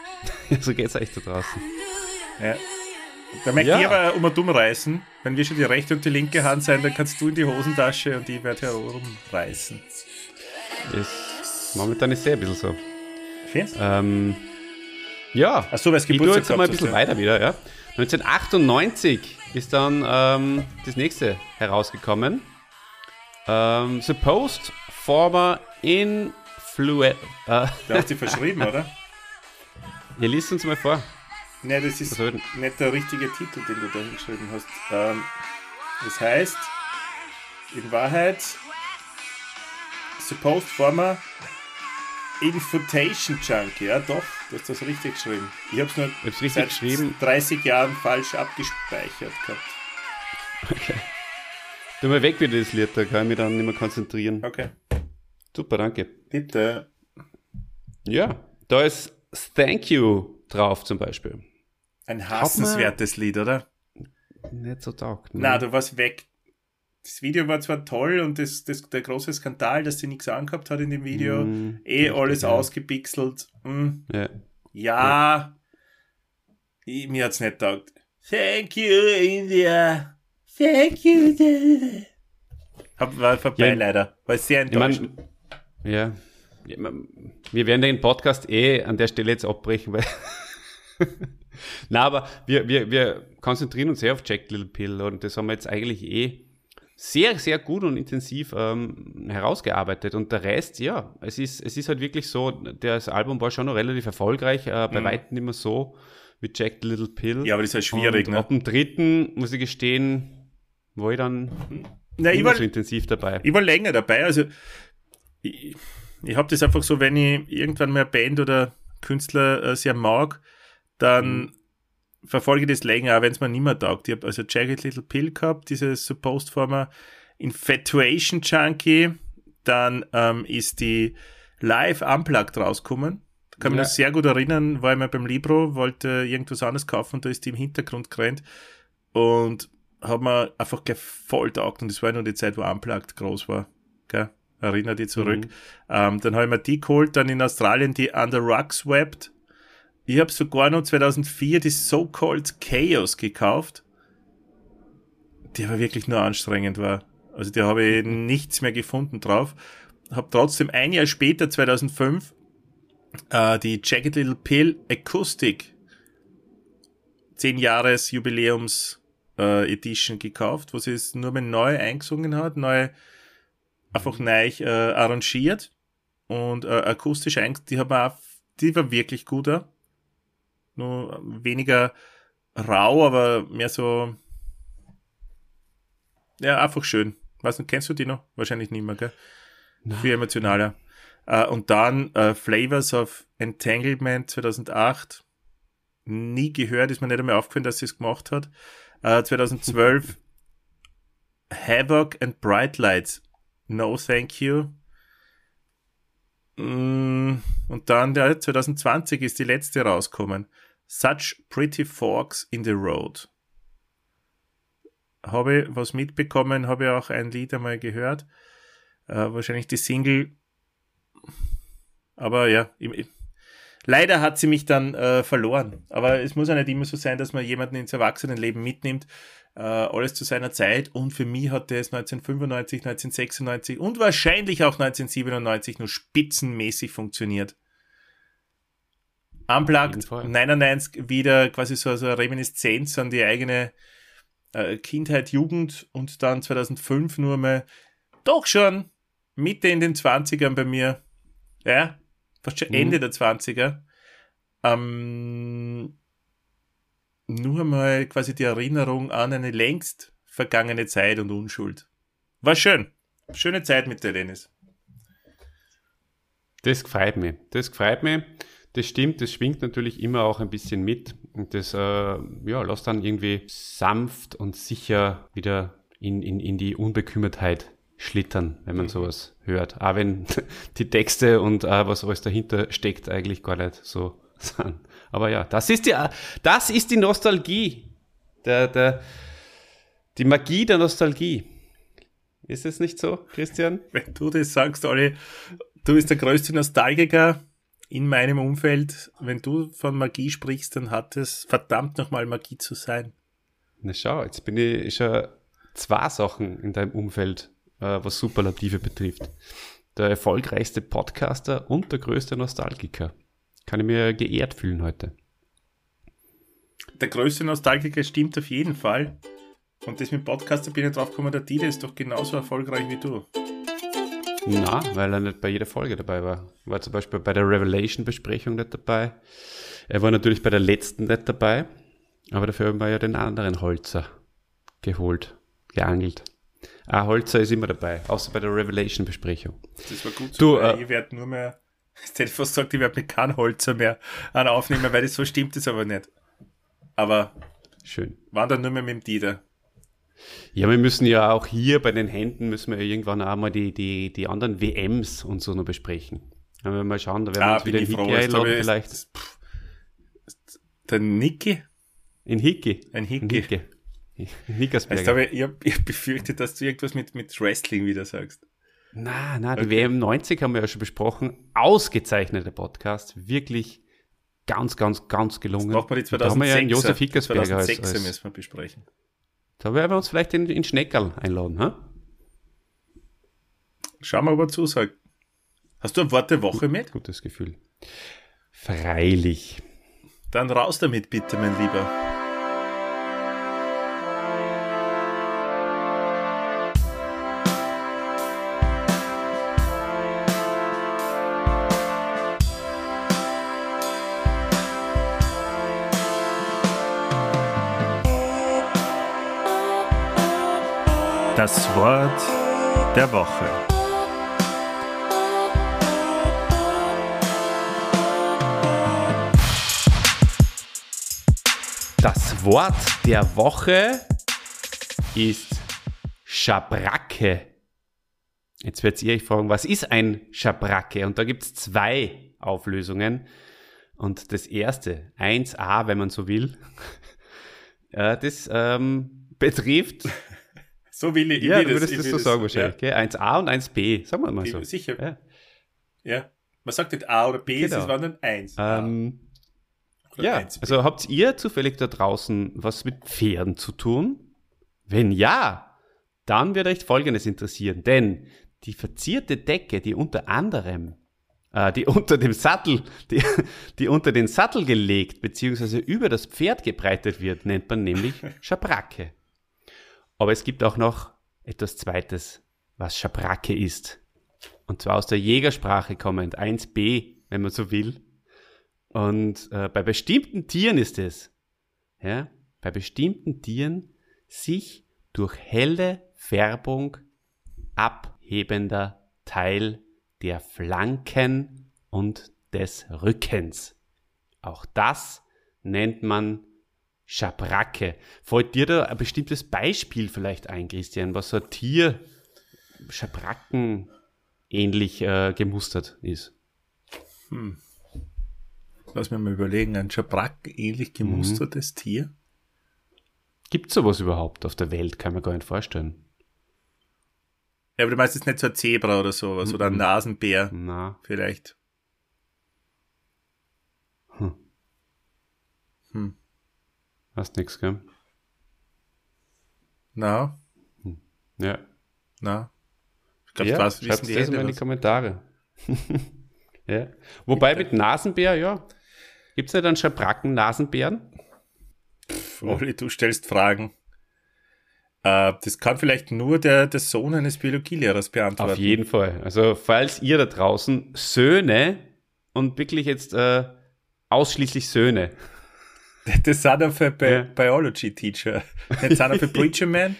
*laughs* so geht's echt da draußen. Ja. Da möchte Ja. ich aber um und umreißen. Wenn wir schon die rechte und die linke Hand sein, dann kannst du in die Hosentasche und ich werde herumreißen. Ist, momentan ist es eh ein bisschen so. Findest du? Ähm, ja, Ach so, weil es ich tue Geburtstag jetzt mal ein bisschen ja. weiter wieder. Ja. 1998 ist dann ähm, das nächste herausgekommen. Ähm, Supposed Former Influencer. Äh, Da hast du dich verschrieben, oder? *laughs* ihr liest uns mal vor. Ne, das ist nicht der richtige Titel, den du da hingeschrieben hast. Ähm, das heißt, in Wahrheit, Supposed Former Infotation Junkie. Ja, doch, du hast das richtig geschrieben. Ich habe es nur hab's richtig seit geschrieben. 30 Jahren falsch abgespeichert gehabt. Tu mal weg wieder das Lied, da kann ich mich dann nicht mehr konzentrieren. Okay, Super, danke. bitte. Ja, da ist Thank You drauf zum Beispiel. Ein hassenswertes Lied, oder? Nicht so taugt. ne? Na, du warst weg. Das Video war zwar toll und das, das, der große Skandal, dass sie nichts angehabt hat in dem Video, Mm, eh alles ja. ausgepixelt. Hm. Ja. Ja, Ich, mir hat's nicht taugt. Thank you, India. Thank you. Hab, war vorbei Ja. leider. War sehr Ich mein, ja. Wir werden den Podcast eh an der Stelle jetzt abbrechen, *laughs* weil. Na, aber wir, wir, wir konzentrieren uns sehr auf Jack Little Pill und das haben wir jetzt eigentlich eh sehr, sehr gut und intensiv ähm, herausgearbeitet. Und der Rest, ja, es ist, es ist halt wirklich so, das Album war schon noch relativ erfolgreich, äh, bei Mhm. weitem nicht mehr so wie Jack the Little Pill. ja, aber das ist halt schwierig, und ne? Ab dem dritten, muss ich gestehen, war ich dann Na, ich immer war, so intensiv dabei. ich war länger dabei. Also, ich, ich habe das einfach so, wenn ich irgendwann mal eine Band oder Künstler äh, sehr mag, dann verfolge das länger, auch wenn es mir nicht mehr taugt. Ich habe also Jagged Little Pill gehabt, dieses Supposed Former Infatuation Junkie. Dann ähm, ist die Live Unplugged rausgekommen. Da kann Ja. mich noch sehr gut erinnern, war ich mal beim Libro, wollte irgendwas anderes kaufen und da ist die im Hintergrund gerannt und hat mir einfach gleich voll taugt und das war nur die Zeit, wo Unplugged groß war. Gell? Erinnert dich zurück. Mhm. Ähm, dann habe ich mir die geholt, dann in Australien die Under Rocks Webbed. Ich habe sogar noch 2004 die So-Called Chaos gekauft, die aber wirklich nur anstrengend war. Also die habe ich nichts mehr gefunden drauf. Habe trotzdem ein Jahr später, 2005, äh, die Jagged Little Pill Acoustic 10 Jahres Jubiläums äh, Edition gekauft, wo sie es nur mal neu eingesungen hat, neu einfach neu äh, arrangiert und äh, akustisch eingesungen. Die, auch, die war wirklich gut. Auch. Nur weniger rau, aber mehr so Ja, einfach schön. Weißt du, kennst du die noch? Wahrscheinlich nicht mehr, gell? Viel emotionaler. Äh, und dann äh, Flavors of Entanglement 2008. Nie gehört, ist mir nicht einmal aufgefallen, dass sie es gemacht hat. Äh, 2012 *laughs* Havoc and Bright Lights. No thank you. Mm, Und dann der 2020 ist die letzte rausgekommen. Such Pretty Forks in the Road. Habe ich was mitbekommen, habe ich auch ein Lied einmal gehört. Äh, wahrscheinlich die Single. Aber ja, ich, ich, leider hat sie mich dann äh, verloren. Aber es muss ja nicht immer so sein, dass man jemanden ins Erwachsenenleben mitnimmt. Äh, alles zu seiner Zeit. Und für mich hat es 1995, 1996 und wahrscheinlich auch 1997 nur spitzenmäßig funktioniert. Unplugged Fall. 99 wieder quasi so, so eine Reminiszenz an die eigene äh, Kindheit, Jugend und dann 2005 nur mal doch schon Mitte in den 20ern bei mir. Ja, fast schon Mhm. Ende der 20er. Ähm, nur mal quasi die Erinnerung an eine längst vergangene Zeit und Unschuld. War schön. Schöne Zeit mit der Dennis. Das gefreut mich. Das gefreut mich. Das stimmt, das schwingt natürlich immer auch ein bisschen mit. Und das äh, ja, lässt dann irgendwie sanft und sicher wieder in, in, in die Unbekümmertheit schlittern, wenn man sowas hört. Auch wenn *laughs* die Texte und äh, was alles dahinter steckt, eigentlich gar nicht so *laughs* sind. Aber ja, das ist die, das ist die Nostalgie. Der, der, die Magie der Nostalgie. Ist es nicht so, Christian? Wenn du das sagst, Olli, du bist der größte Nostalgiker in meinem Umfeld. Wenn du von Magie sprichst, dann hat es verdammt nochmal Magie zu sein. Na schau, jetzt bin ich schon zwei Sachen in deinem Umfeld, äh, was Superlative betrifft. Der erfolgreichste Podcaster und der größte Nostalgiker. Kann ich mir geehrt fühlen heute. Der größte Nostalgiker stimmt auf jeden Fall. Und das mit Podcaster bin ich drauf gekommen, der Dieter ist doch genauso erfolgreich wie du. Na, weil er nicht bei jeder Folge dabei war. War zum Beispiel bei der Revelation-Besprechung nicht dabei. Er war natürlich bei der letzten nicht dabei. Aber dafür haben wir ja den anderen Holzer geholt, geangelt. Ah, Holzer ist immer dabei, außer bei der Revelation-Besprechung. Das war gut Du, so, weil äh, ich werde nur mehr, *laughs* ich hätte fast gesagt, ich werde mit keinem Holzer mehr an aufnehmen, weil das so stimmt es aber nicht. Aber Schön. waren dann nur mehr mit dem Dieter. Ja, wir müssen ja auch hier bei den Händen müssen wir ja irgendwann auch mal die, die, die anderen WMs und so noch besprechen. Wenn wir mal schauen, da werden wir Ah, uns wieder in Jetzt habe einladen, ich- vielleicht. pff, Der Niki? In Hickey. Ein In Hickey. Hickey. In Jetzt Nickersberger. habe ich, ich, hab, ich hab befürchtet, dass du irgendwas mit, mit Wrestling wieder sagst. Na, na, die Okay. WM 90 haben wir ja schon besprochen. Ausgezeichneter Podcast. Wirklich ganz, ganz, ganz gelungen. Braucht man die Da haben wir ja einen 2006er, Josef Hickersberger als, 2006er als müssen wir besprechen. Da werden wir uns vielleicht in, in Schneckerl einladen, ha? Schauen wir, ob er zusagt. Hast du ein Wort der Woche mit? Gutes Gefühl. Freilich. Dann raus damit bitte, mein Lieber. Das Wort der Woche. Das Wort der Woche ist Schabracke. Jetzt werdet ihr euch fragen, was ist ein Schabracke? Und da gibt es zwei Auflösungen. Und das erste, 1a, wenn man so will, *laughs* äh, das ähm, betrifft, So will ich. ja, will du würdest das will so sagen wahrscheinlich, gell? 1a und 1b, sagen wir mal Ja, so. sicher. Ja. Ja. Man sagt nicht A oder B, Genau. es war dann eins. Ähm, Oder Ja, eins. also habt ihr zufällig da draußen was mit Pferden zu tun? Wenn ja, dann wird euch Folgendes interessieren, denn die verzierte Decke, die unter anderem, äh, die *laughs* unter dem Sattel, die, die unter den Sattel gelegt bzw. über das Pferd gebreitet wird, nennt man nämlich *laughs* Schabracke. Aber es gibt auch noch etwas Zweites, was Schabracke ist. Und zwar aus der Jägersprache kommend, 1b, wenn man so will. Und äh, bei bestimmten Tieren ist es, ja, bei bestimmten Tieren sich durch helle Färbung abhebender Teil der Flanken und des Rückens. Auch das nennt man Schabracke. Fällt dir da ein bestimmtes Beispiel vielleicht ein, Christian, was so ein Tier Schabracken ähnlich äh, gemustert ist? Hm. Lass mir mal überlegen, ein Schabracken ähnlich gemustertes mhm. Tier? Gibt es sowas überhaupt auf der Welt? Kann man gar nicht vorstellen. Ja, aber du meinst jetzt nicht so ein Zebra oder sowas, mhm. oder ein Nasenbär. Na. Vielleicht. Hm. Hm. Hast nix, gell? Na. Hm. Ja. Na. Ich glaube, ja, wissen die das mal in die Kommentare. *laughs* ja. Wobei mit Nasenbär, ja. Gibt es ja dann Schabracken-Nasenbären? Olli, du stellst Fragen. Äh, das kann vielleicht nur der, der Sohn eines Biologielehrers beantworten. Auf jeden Fall. Also, falls ihr da draußen Söhne und wirklich jetzt äh, ausschließlich Söhne. Das sind auch für Bi ja. Biology Teacher. Das *laughs* sind auch für Preacher Man.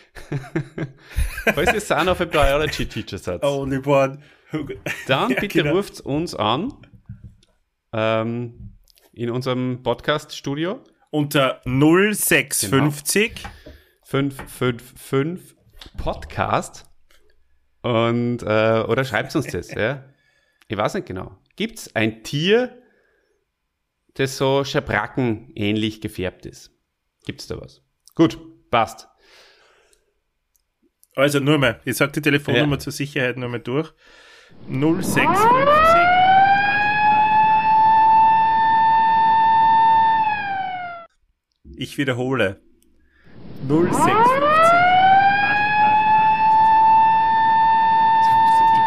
Falls ihr Son of a Biology Teacher seid. Only one. *laughs* Dann *laughs* ja, bitte genau. ruft uns an. Ähm, in unserem Podcast-Studio. Unter 0650 genau. 555 Podcast. Und, äh, oder schreibt uns das, ja. Ich weiß nicht genau. Gibt es ein Tier, das so Schabracken ähnlich gefärbt ist? Gibt es da was? Gut, passt. Also nur mal, ich sage die Telefonnummer ja. zur Sicherheit nur mal durch. 0650 Ich wiederhole. 0650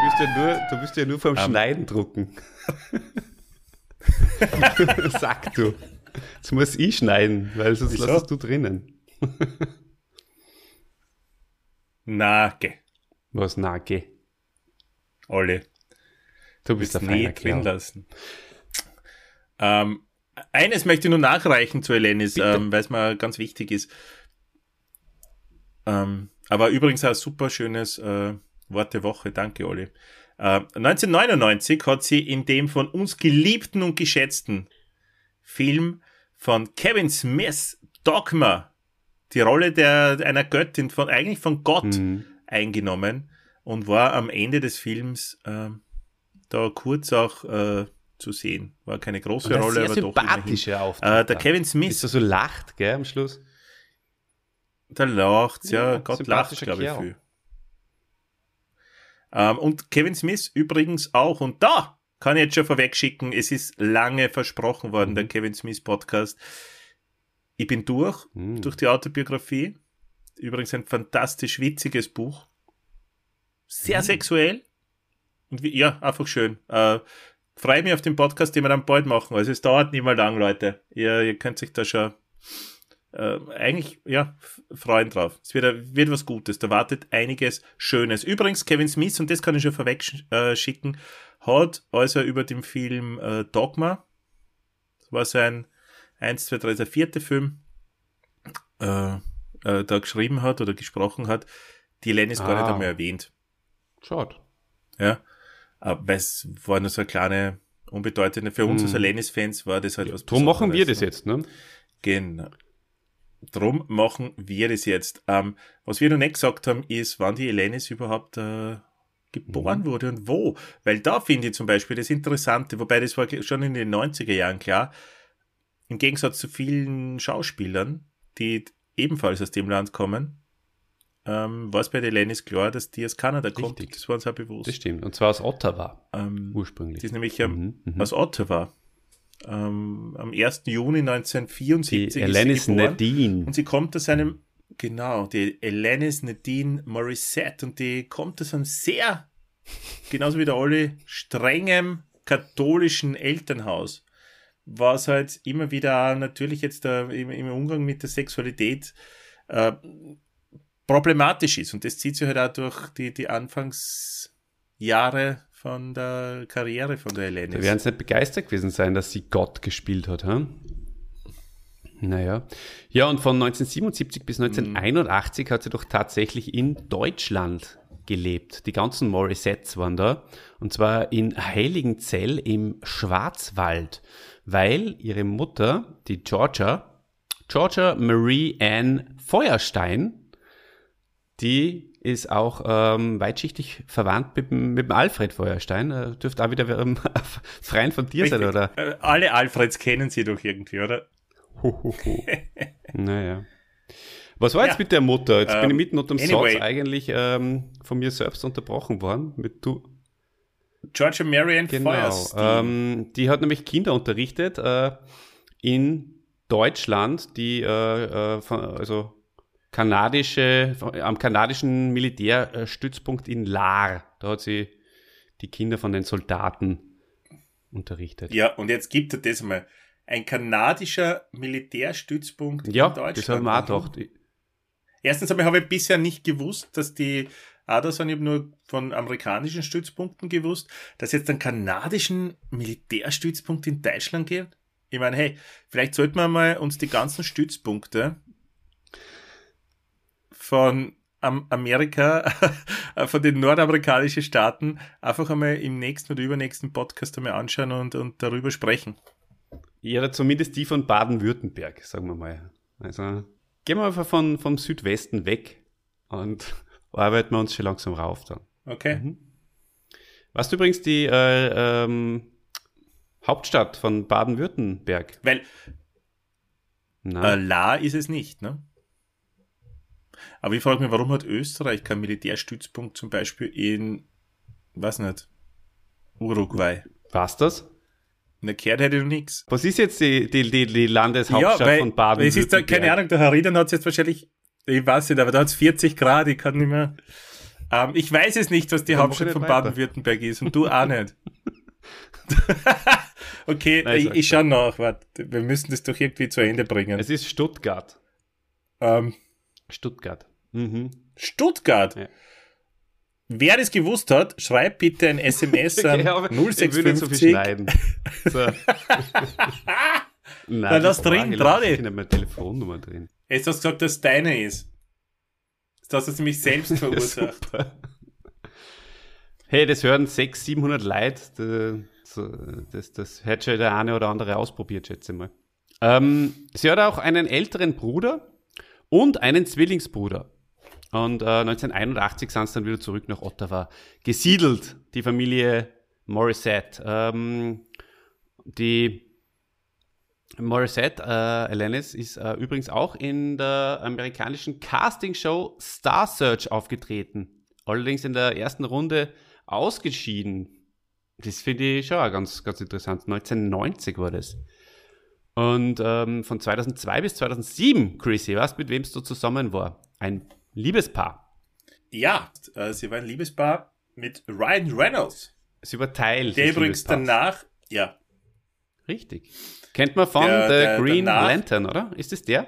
Du bist ja nur, du bist ja nur vom um. Schneiden drucken. *laughs* *laughs* Sag du. Jetzt muss ich schneiden, weil sonst Wieso? lassest du drinnen. *laughs* Nage. Was Nage? Alle. Du bist der nie drin lassen. Ähm, eines möchte ich nur nachreichen zu Elenis, ähm, weil es mir ganz wichtig ist. Ähm, aber übrigens auch super schönes äh, Wort der Woche. Danke, Olli. Äh, 1999 hat sie in dem von uns geliebten und geschätzten Film von Kevin Smith, Dogma, die Rolle der, einer Göttin von, eigentlich von Gott mhm. eingenommen und war am Ende des Films äh, da kurz auch äh, zu sehen. War keine große Rolle, aber doch immerhin. Äh, der Kevin Smith. Ist er so lacht, gell, am Schluss? Der lacht, ja, ja Gott lacht, glaube ich, viel. Ähm, und Kevin Smith übrigens auch. Und da kann ich jetzt schon vorweg schicken, es ist lange versprochen worden, mhm. der Kevin Smith Podcast. Ich bin durch, mhm. durch die Autobiografie. Übrigens ein fantastisch witziges Buch. Sehr mhm. sexuell. Und wie, ja, einfach schön. Äh, freue mich auf den Podcast, den wir dann bald machen. Also es dauert nicht mal lang, Leute. Ihr, ihr könnt sich da schon äh, eigentlich ja freuen drauf. Es wird, wird was Gutes. Da wartet einiges Schönes. Übrigens, Kevin Smith, und das kann ich schon vorweg äh, schicken, hat also über den Film äh, Dogma, das war sein 1, 2, 3, der vierte Film, äh, äh, da geschrieben hat oder gesprochen hat, die Lennis ah. gar nicht ah. einmal erwähnt. Schaut. Ja. Weil es war nur so eine kleine, unbedeutende, für uns hm. als Lennis-Fans war das halt was Darum machen wir das jetzt, ne? Genau. Drum machen wir das jetzt. Ähm, was wir noch nicht gesagt haben, ist, wann die Elenis überhaupt äh, geboren mhm. wurde und wo. Weil da finde ich zum Beispiel das Interessante, wobei das war schon in den 90er Jahren klar, im Gegensatz zu vielen Schauspielern, die ebenfalls aus dem Land kommen, ähm, war es bei der Lennis klar, dass die aus Kanada Richtig. kommt. Das war uns auch bewusst. Das stimmt. Und zwar aus Ottawa ähm, ursprünglich. Die ist nämlich ähm, mhm, mhm. aus Ottawa. Ähm, am 1. Juni 1974 die Alanis Nadine. Und sie kommt aus einem, genau, die Alanis Nadine Morissette. Und die kommt aus einem sehr, genauso wie der Olli, strengem katholischen Elternhaus. Was halt immer wieder natürlich jetzt äh, im, im, Umgang mit der Sexualität äh, problematisch ist. Und das zieht sich halt auch durch die, die Anfangsjahre von der Karriere von der Helene. Da werden sie nicht begeistert gewesen sein, dass sie Gott gespielt hat, hm? Naja. Ja, und von 1977 bis 1981 hat sie doch tatsächlich in Deutschland gelebt. Die ganzen Morissettes waren da. Und zwar in Heiligenzell im Schwarzwald, weil ihre Mutter, die Georgia, Georgia Marie Ann Feuerstein, die ist auch ähm, weitschichtig verwandt mit, dem- mit dem Alfred Feuerstein. Äh, dürfte auch wieder ähm, *laughs* freien von dir sein, oder? Äh, Alle Alfreds kennen sie doch irgendwie, oder? *laughs* Naja. Was war jetzt Ja. mit der Mutter? Jetzt bin ich Ähm, mitten unter dem anyway. Satz eigentlich ähm, von mir selbst unterbrochen worden. Mit du, Georgia Marian genau. Feuerstein. Ähm, die hat nämlich Kinder unterrichtet äh, in Deutschland, die äh, äh, von, also kanadische, am kanadischen Militärstützpunkt in Laar. Da hat sie die Kinder von den Soldaten unterrichtet. ja, und jetzt gibt er das mal. Ein kanadischer Militärstützpunkt Ja, in Deutschland. das haben wir auch gedacht. Erstens habe ich, habe ich bisher nicht gewusst, dass die auch da sind, ich habe nur von amerikanischen Stützpunkten gewusst, dass es jetzt einen kanadischen Militärstützpunkt in Deutschland gibt. Ich meine, hey, vielleicht sollten wir mal uns die ganzen Stützpunkte von am Amerika, *laughs* von den nordamerikanischen Staaten einfach einmal im nächsten oder übernächsten Podcast einmal anschauen und, und darüber sprechen. Ja, zumindest die von Baden-Württemberg, sagen wir mal. Also gehen wir einfach von, vom Südwesten weg und *laughs* arbeiten wir uns schon langsam rauf dann. Okay? Mhm. Was übrigens die äh, ähm, Hauptstadt von Baden-Württemberg? Weil äh, La ist es nicht, ne? Aber ich frage mich, warum hat Österreich keinen Militärstützpunkt zum Beispiel in, weiß nicht, Uruguay? war's das? Eine Kehrt hätte noch nix. Was ist jetzt die, die, die, die Landeshauptstadt von Baden-Württemberg? es ist da, keine Ahnung, der Herr Riedern hat es jetzt wahrscheinlich, ich weiß nicht, aber da hat es 40 Grad, ich kann nicht mehr. Ähm, ich weiß es nicht, was die Dann Hauptstadt ich von. Baden-Württemberg ist und du auch nicht. *laughs* okay, Nein, ich, ich schau nach, warte, wir müssen das doch irgendwie zu Ende bringen. Es ist Stuttgart. Ähm, Stuttgart. Mhm. Stuttgart. Ja. Wer das gewusst hat, schreibt bitte ein SMS *laughs* an Ja, aber Ich will nicht so viel 0650. schneiden. *laughs* So. Nein, lass die drin, trau dich. Ich habe meine Telefonnummer drin. Jetzt hast du gesagt, dass es deine ist. Du es nämlich selbst *laughs* verursacht. Hey, das hören 600, 700 Leute. Das, das, das hat schon der eine oder andere ausprobiert, schätze ich mal. Ähm, sie hat auch einen älteren Bruder und einen Zwillingsbruder. Und äh, 1981 sind sie dann wieder zurück nach Ottawa gesiedelt, die Familie Morissette. Ähm, die Morissette, äh, Alanis, ist äh, übrigens auch in der amerikanischen Castingshow Star Search aufgetreten. Allerdings in der ersten Runde ausgeschieden. Das finde ich schon auch ganz, ganz interessant. 1990 war das. Und ähm, von 2002 bis 2007, Chrissy, weißt du, mit wem du zusammen war? Ein Liebespaar. Ja, äh, sie war ein Liebespaar mit Ryan Reynolds. Sie war Teil Der übrigens danach, ja, Richtig. Kennt man von Der- The der- Green danach- Lantern, oder? Ist es der?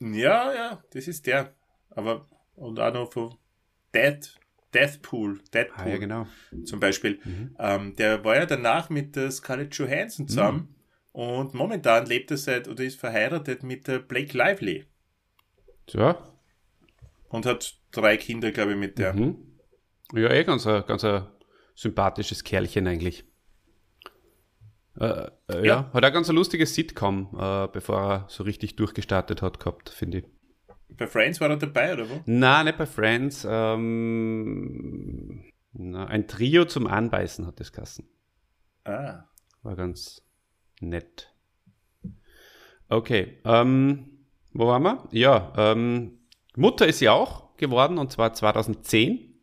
ja, ja, das ist der. Aber, und auch noch von Death, Deathpool, Deadpool Ah, ja, genau. zum Beispiel. Mhm. Ähm, der war ja danach mit der Scarlett Johansson zusammen und momentan lebt er seit oder ist verheiratet mit der Blake Lively So. Und hat drei Kinder, glaube ich, mit der. Mhm. Ja, eh ganz ein, ganz ein sympathisches Kerlchen eigentlich. Äh, äh, ja. Ja. hat auch ganz ein lustiges Sitcom, äh, bevor er so richtig durchgestartet hat gehabt, finde ich. Bei Friends war er dabei, oder wo? Na, nicht bei Friends. Ähm, na, ein Trio zum Anbeißen hat das Kassen. Ah. War ganz nett. Okay, ähm, wo waren wir? Ja, ähm, Mutter ist sie auch geworden und zwar 2010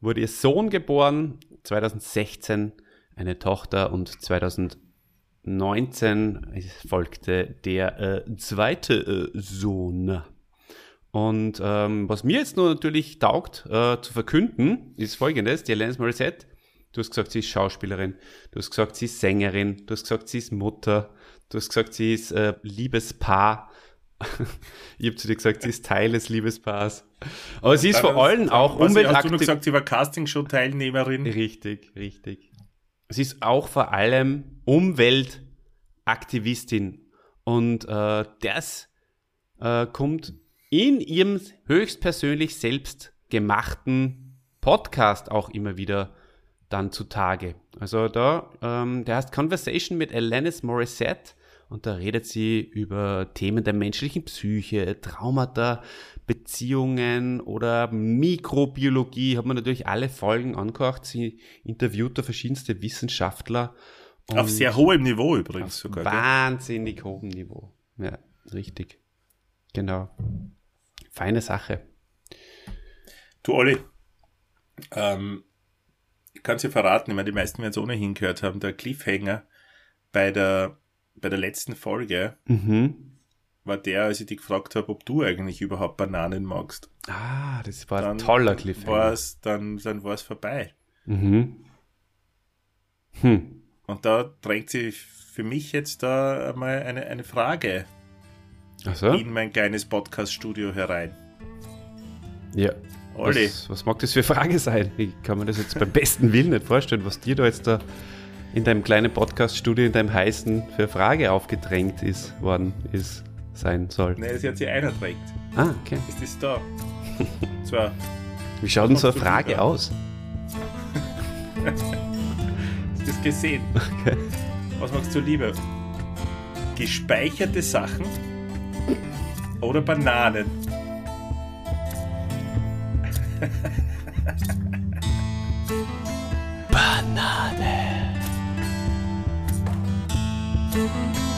wurde ihr Sohn geboren, 2016 eine Tochter und 2019 folgte der äh, zweite äh, Sohn. Und ähm, was mir jetzt nur natürlich taugt äh, zu verkünden, ist folgendes, die Alanis Morissette, du hast gesagt, sie ist Schauspielerin, du hast gesagt, sie ist Sängerin, du hast gesagt, sie ist Mutter, du hast gesagt, sie ist äh, Liebespaar. *laughs* ich habe zu dir gesagt, sie ist Teil des Liebespaars. Aber sie ist vor allem auch Was, Hast du nur umweltaktiv. gesagt, sie war Castingshow-Teilnehmerin? Richtig, richtig. Sie ist auch vor allem Umweltaktivistin Und äh, das äh, kommt in ihrem höchstpersönlich selbst gemachten Podcast auch immer wieder dann zutage. Also da, ähm, der heißt Conversation mit Alanis Morissette und da redet sie über Themen der menschlichen Psyche, Traumata, Beziehungen oder Mikrobiologie. Hat man natürlich alle Folgen angehört. Sie interviewt da verschiedenste Wissenschaftler. Auf sehr hohem Niveau übrigens sogar. Wahnsinnig gell? hohem Niveau. Ja, richtig. Genau. Feine Sache. Du Olli, ähm, ich kann es dir verraten, ich meine, die meisten werden es ohnehin gehört haben, der Cliffhanger bei der, bei der letzten Folge Mhm. war der, als ich dich gefragt habe, ob du eigentlich überhaupt Bananen magst. Ah, das war Dann ein toller Cliffhanger. War's, dann dann war es vorbei. Mhm. Hm. Und da drängt sich für mich jetzt da einmal eine, eine Frage Also? in mein kleines Podcast-Studio herein. Ja. Olli, Was, was mag das für eine Frage sein? Ich kann mir das jetzt beim besten Willen nicht vorstellen, was dir da jetzt da in deinem kleinen Podcast-Studio, in deinem heißen für Frage aufgedrängt ist, worden ist, sein soll. ne, sie hat sich einer trägt. Ah, okay. Ist das da? *laughs* Zwar, Wie schaut denn so eine Machst Frage aus? *laughs* hast du das gesehen? Okay. Was magst du lieber? Gespeicherte Sachen oder Bananen? Banane. do.